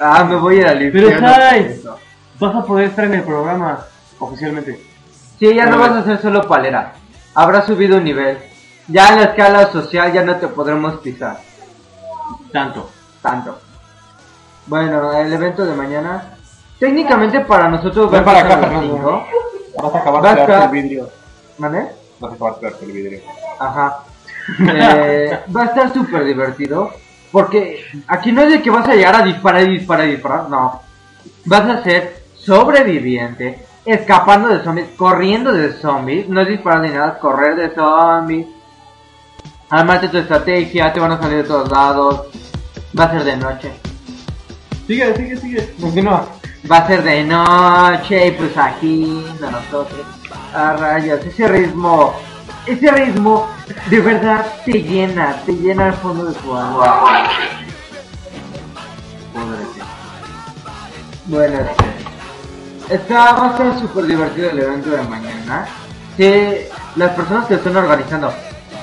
ah, me voy a ir al Pero infierno. ¿sabes? por eso. vas a poder estar en el programa oficialmente. Sí, ya no vas a ser solo palera. Habrás subido un nivel. Ya en la escala social ya no te podremos pisar Tanto. tanto. Bueno, el evento de mañana. Técnicamente para nosotros va a para empezar acá, a las Fernando. cinco. Vas a acabar Va a de darte el vidrio. ¿Vale? Vas a acabar de el vidrio. Ajá. Eh, va a estar súper divertido. Porque aquí no es de que vas a llegar a disparar y disparar y disparar. No. Vas a ser sobreviviente. Escapando de zombies. Corriendo de zombies. No es disparar ni nada. Correr de zombies. Armarte tu estrategia. Te van a salir de todos lados. Va a ser de noche. Sigue, sigue, sigue. Continúa. Va a ser de noche y pues aquí nosotros. A rayos, ese ritmo, ese ritmo de verdad te llena, te llena al fondo de tu alma. Bueno, este, está, va a estar súper divertido el evento de mañana. Si las personas que están organizando,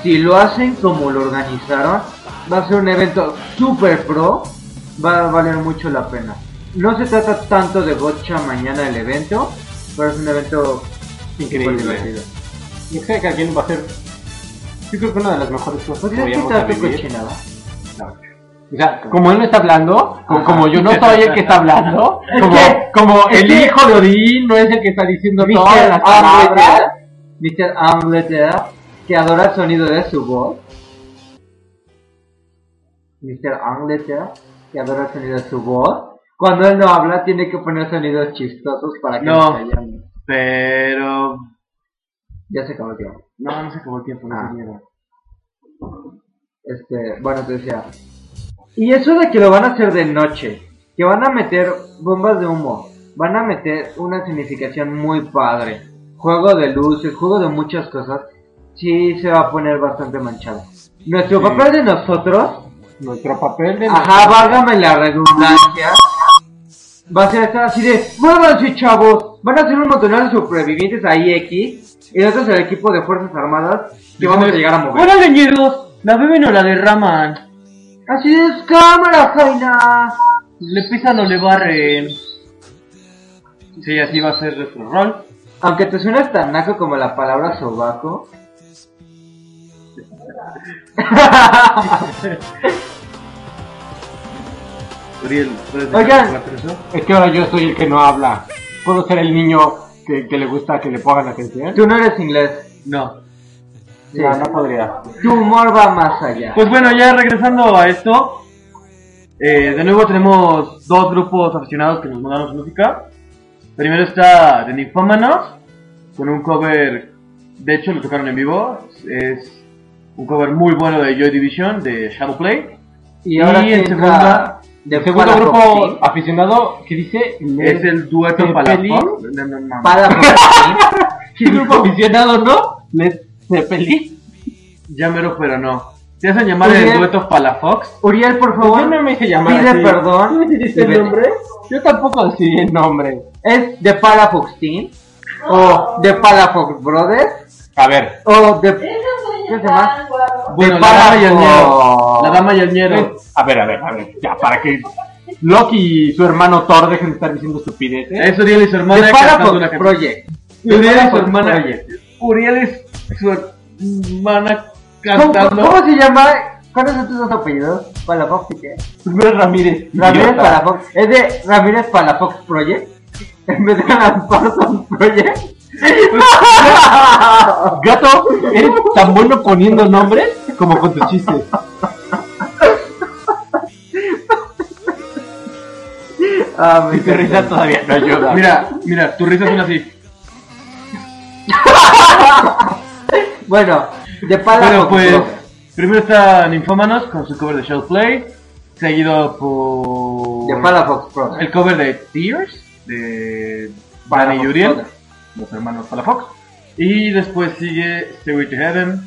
si lo hacen como lo organizaron, va a ser un evento súper pro, va a valer mucho la pena. No se trata tanto de gocha mañana el evento, pero es un evento Increíble. divertido. Yo sé que alguien va a ser. Yo creo que una de las mejores cosas que ¿Podrías vayamos a O sea, como él no está hablando, como, yo no soy el que está hablando, como, el hijo de Odín no es el que está diciendo Mr. todas las palabras. Mr. Que adora el sonido de su voz. Mr. Angleterre, que adora el sonido de su voz. Cuando él no habla, tiene que poner sonidos chistosos para que No. callemos. Pero. Ya se acabó el tiempo. No, no se acabó el tiempo, no Ah. se. Este, bueno, te decía. Y eso de que lo van a hacer de noche, que van a meter bombas de humo, van a meter una significación muy padre. Juego de luces, juego de muchas cosas, sí se va a poner bastante manchado. Nuestro Sí. papel de nosotros, Nuestro papel de. ajá, válgame la redundancia, va a ser estar así de, muévanse chavos, van a ser un montón de sobrevivientes ahí X, y nosotros el equipo de Fuerzas Armadas, que vamos a llegar a mover. ¡Hola, leñeros! ¿La beben o la derraman? Así es, cámara, Jaina. ¿Le pisan o le barren? Sí, así va a ser nuestro rol. Aunque te suena tan naco como la palabra sobaco. Uriel, ¿puedes Oigan. Es que ahora yo soy el que no habla. ¿Puedo ser el niño que, que le gusta que le pongan atención? Tú no eres inglés. No. Sí. No, no podría. Tu humor va más allá. Pues bueno, ya regresando a esto, eh, de nuevo tenemos dos grupos aficionados que nos mandaron su música. Primero está The Nymphomanos, con un cover, de hecho lo tocaron en vivo, es un cover muy bueno de Joy Division, de Shadowplay. y ahora y en segunda, el segundo grupo ¿sí? aficionado que dice es el dueto. Palafox. No, no, no. Palafox, ¿Qué grupo aficionado, no? ¿Les Zeppelin? Ya mero, pero no. Se hacen llamar Uriel. el dueto Palafox. Uriel, por Yo favor, no me hice llamar pide así. perdón. ¿Tú me dijiste el nombre? Yo tampoco decidí el nombre. ¿Es de Palafox Team? ¿O de Palafox Brothers? A ver. ¿O de... ¿Qué se llama? Bueno, De la dama y el Palafox. ñero. La dama y el ñero. A ver, a ver, a ver. Ya, para que Loki y su hermano Thor dejen de estar diciendo estupideces. Es Uriel y su hermana De Palafox. Project. Uriel y su hermana. Project. Uriel es su hermana ¿Cómo, cantando. cómo se llama? ¿Cuáles son tus dos apellidos? Palafox y qué? Primero Ramírez. Ramírez idiota. Palafox. ¿Es de Ramírez Palafox Project? En vez de Alan Parsons Project. Gato, eres tan bueno poniendo nombres como con tus chistes. Ah, tu risa todavía no ayuda. Mira, mira, tu risa suena así. Bueno, de Palafox. Bueno, pues primero está Nymphomanos con su cover de Shell Play, seguido por De Palafox Project. el cover de Tears de Danny y Uriel, los hermanos Palafox, y después sigue Stairway to Heaven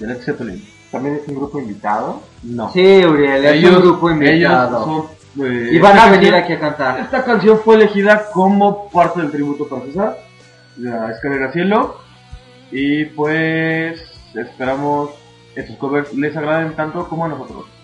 de Led Zeppelin. ¿También es un grupo invitado? No. Sí, Uriel, es un grupo invitado. ellos son, eh, Y van a venir aquí a cantar. Esta canción fue elegida como parte del tributo para César, la escalera cielo, y pues esperamos estos covers les agraden tanto como a nosotros.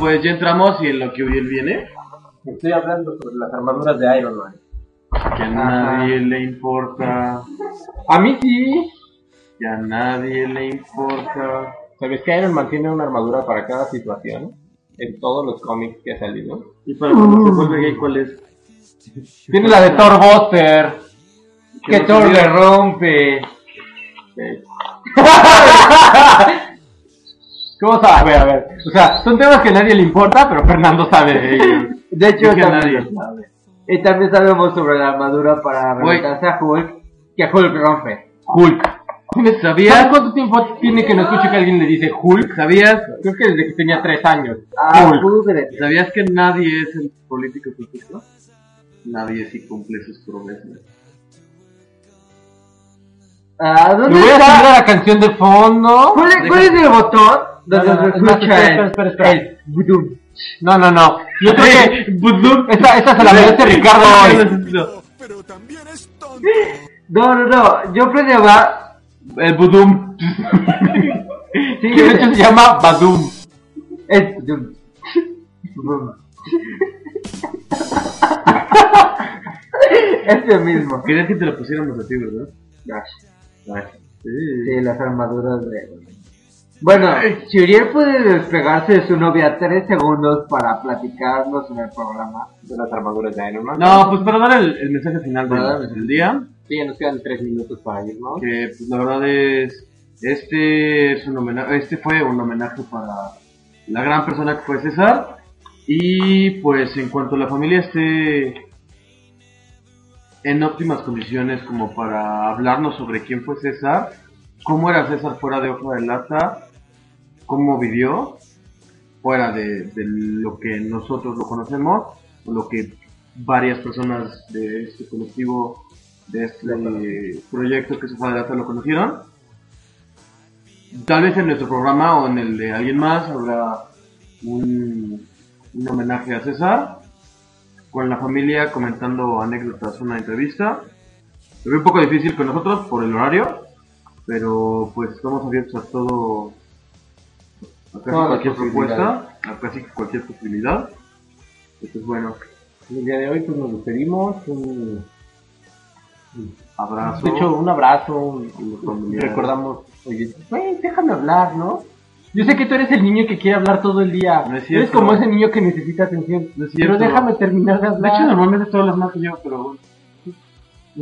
Pues ya entramos y en lo que hoy él viene. Estoy hablando sobre las armaduras de Iron Man. Que a nadie le importa. A mí sí. Que a nadie le importa. ¿Sabes que Iron Man tiene una armadura para cada situación? En todos los cómics que ha salido. Y para cuando se vuelve gay, ¿cuál es? Tiene la de Thor Buster. Que Thor le rompe. ¿Cómo sabe? A ver. O sea, son temas que a nadie le importa, pero Fernando sabe de ellos. De hecho, Es que también nadie lo sabe. Y también sabemos sobre la armadura para Güey. a Hulk, que Hulk rompe. Hulk. ¿Sabías? ¿Sabías cuánto tiempo tiene que no escuche que alguien le dice Hulk? ¿Sabías? Creo que desde que tenía tres años. Ah, Hulk. pudre. ¿Sabías que nadie es el político perfecto? Nadie sí cumple sus promesas. Ah, Le ¿dónde voy a está? poner la canción de fondo. ¿Cuál es, cuál es el botón No, no, no, escucha espera, el, espera, espera. el budum? No, no, no. Yo creo que esa, esa se la merece Ricardo hoy. Pero también es tonto. No, no, no. Yo planeaba. El Budum. Sí, de hecho se llama Badum. el budum. Budum. Este mismo. Querías que te lo pusiéramos a ti, ¿verdad? Sí, las armaduras de. Bueno, si Uriel puede despegarse de su novia tres segundos para platicarnos en el programa. De las armaduras de Iron Man. No, pues para dar el, el mensaje final del, del día, Sí, ya nos quedan tres minutos para irnos. que pues la verdad es, este es un homenaje, este fue un homenaje para la gran persona que fue César, y pues en cuanto la familia esté en óptimas condiciones como para hablarnos sobre quién fue César, cómo era César fuera de hoja de lata, cómo vivió fuera de, de lo que nosotros lo conocemos, o lo que varias personas de este colectivo, de este proyecto que hoja de lata lo conocieron. Tal vez en nuestro programa o en el de alguien más habrá un, un homenaje a César con la familia comentando anécdotas, una entrevista. Lo veo un poco difícil con nosotros por el horario, pero pues estamos abiertos a todo, a casi cualquier propuesta, a casi cualquier posibilidad. Entonces bueno, El día de hoy pues nos despedimos. Un, abrazo. de hecho, un abrazo. un- recordamos, oye, güey, déjame hablar, ¿no? Yo sé que tú eres el niño que quiere hablar todo el día. No es eres cierto. como ese niño que necesita atención. No es pero déjame terminar de de hablar. hecho normalmente todas las más que yo, pero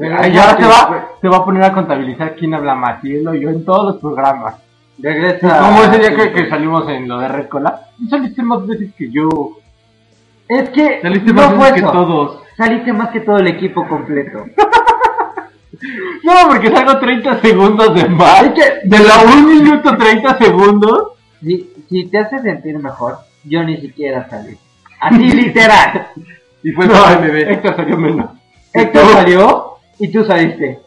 Ay, y ahora se va, se va a poner a contabilizar quién habla más, y él o yo en todos los programas. Regresa. Como ese día que, que salimos en lo de Red Cola, tú saliste más veces que yo. Es que saliste no más veces que todos. Saliste más que todo el equipo completo. No, porque salgo 30 segundos de más. Es que- De la 1 minuto 30 segundos. Si, si te hace sentir mejor, yo ni siquiera salí. Así literal. Y fue No, MB. Héctor salió menos. Héctor salió y tú saliste.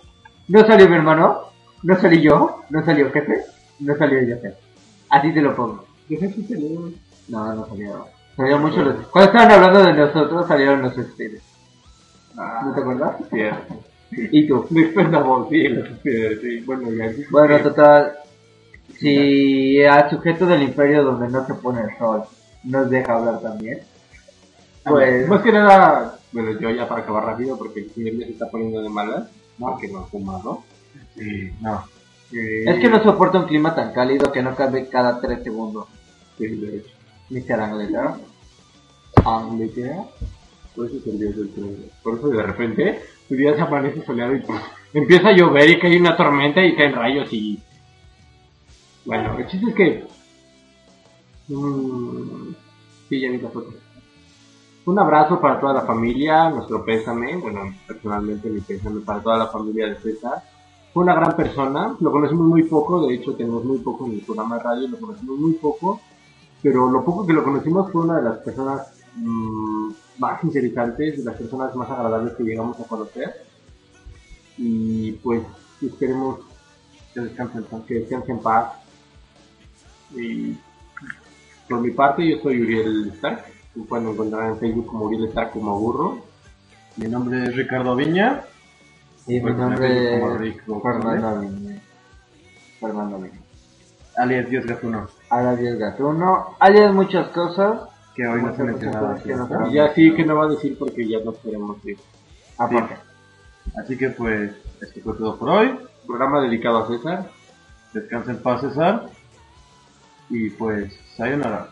No salió mi hermano, no salí yo, no salió jefe, no salió Joseph. Así te lo pongo. No, no salió. Salió mucho los... Cuando estaban hablando de nosotros, salieron los ustedes. ¿No te acuerdas? Cierto. ¿Y tú? Lo que sí. Bueno, ya. Bueno, total. Si al sujeto del imperio donde no se pone el sol nos deja hablar también, pues... Más que nada, bueno, yo ya para acabar rápido, porque el señor ya se está poniendo de malas, ¿no? Que no ha fumado. Sí, no. Es que no soporta un clima tan cálido que no cambie cada 3 segundos. Sí, de hecho. Mr. Angleterra. Angleterra. Por eso es el dios del trueno. Por eso de repente tu día se amanece soleado y pues, empieza a llover y cae una tormenta y caen rayos y... Bueno, el chiste es que... Mm, sí, ya vi la foto. Un abrazo para toda la familia, nuestro pésame, bueno, personalmente mi pésame para toda la familia de César. Fue una gran persona, lo conocimos muy poco, de hecho tenemos muy poco en el programa de radio, lo conocimos muy poco, pero lo poco que lo conocimos fue una de las personas mm, más interesantes, de las personas más agradables que llegamos a conocer. Y pues esperemos que descanse en paz. Que descanse en paz. Y por mi parte yo soy Uriel Stark. Me pueden encontrar en Facebook como Uriel Stark como burro. Mi nombre es Ricardo Viña. Y mi nombre es. Fernando Viña. Fernando Viña. alias Dios Gatuno, alias Dios Gatuno, alias muchas cosas. que hoy no Muchas se mencionaba cosas que no ¿no? Y ya sí que no va a decir porque ya nos queremos ir. Aparte. Así que pues, esto fue todo por hoy. Programa dedicado a César. Descansa en paz, César. Y pues, sayonara.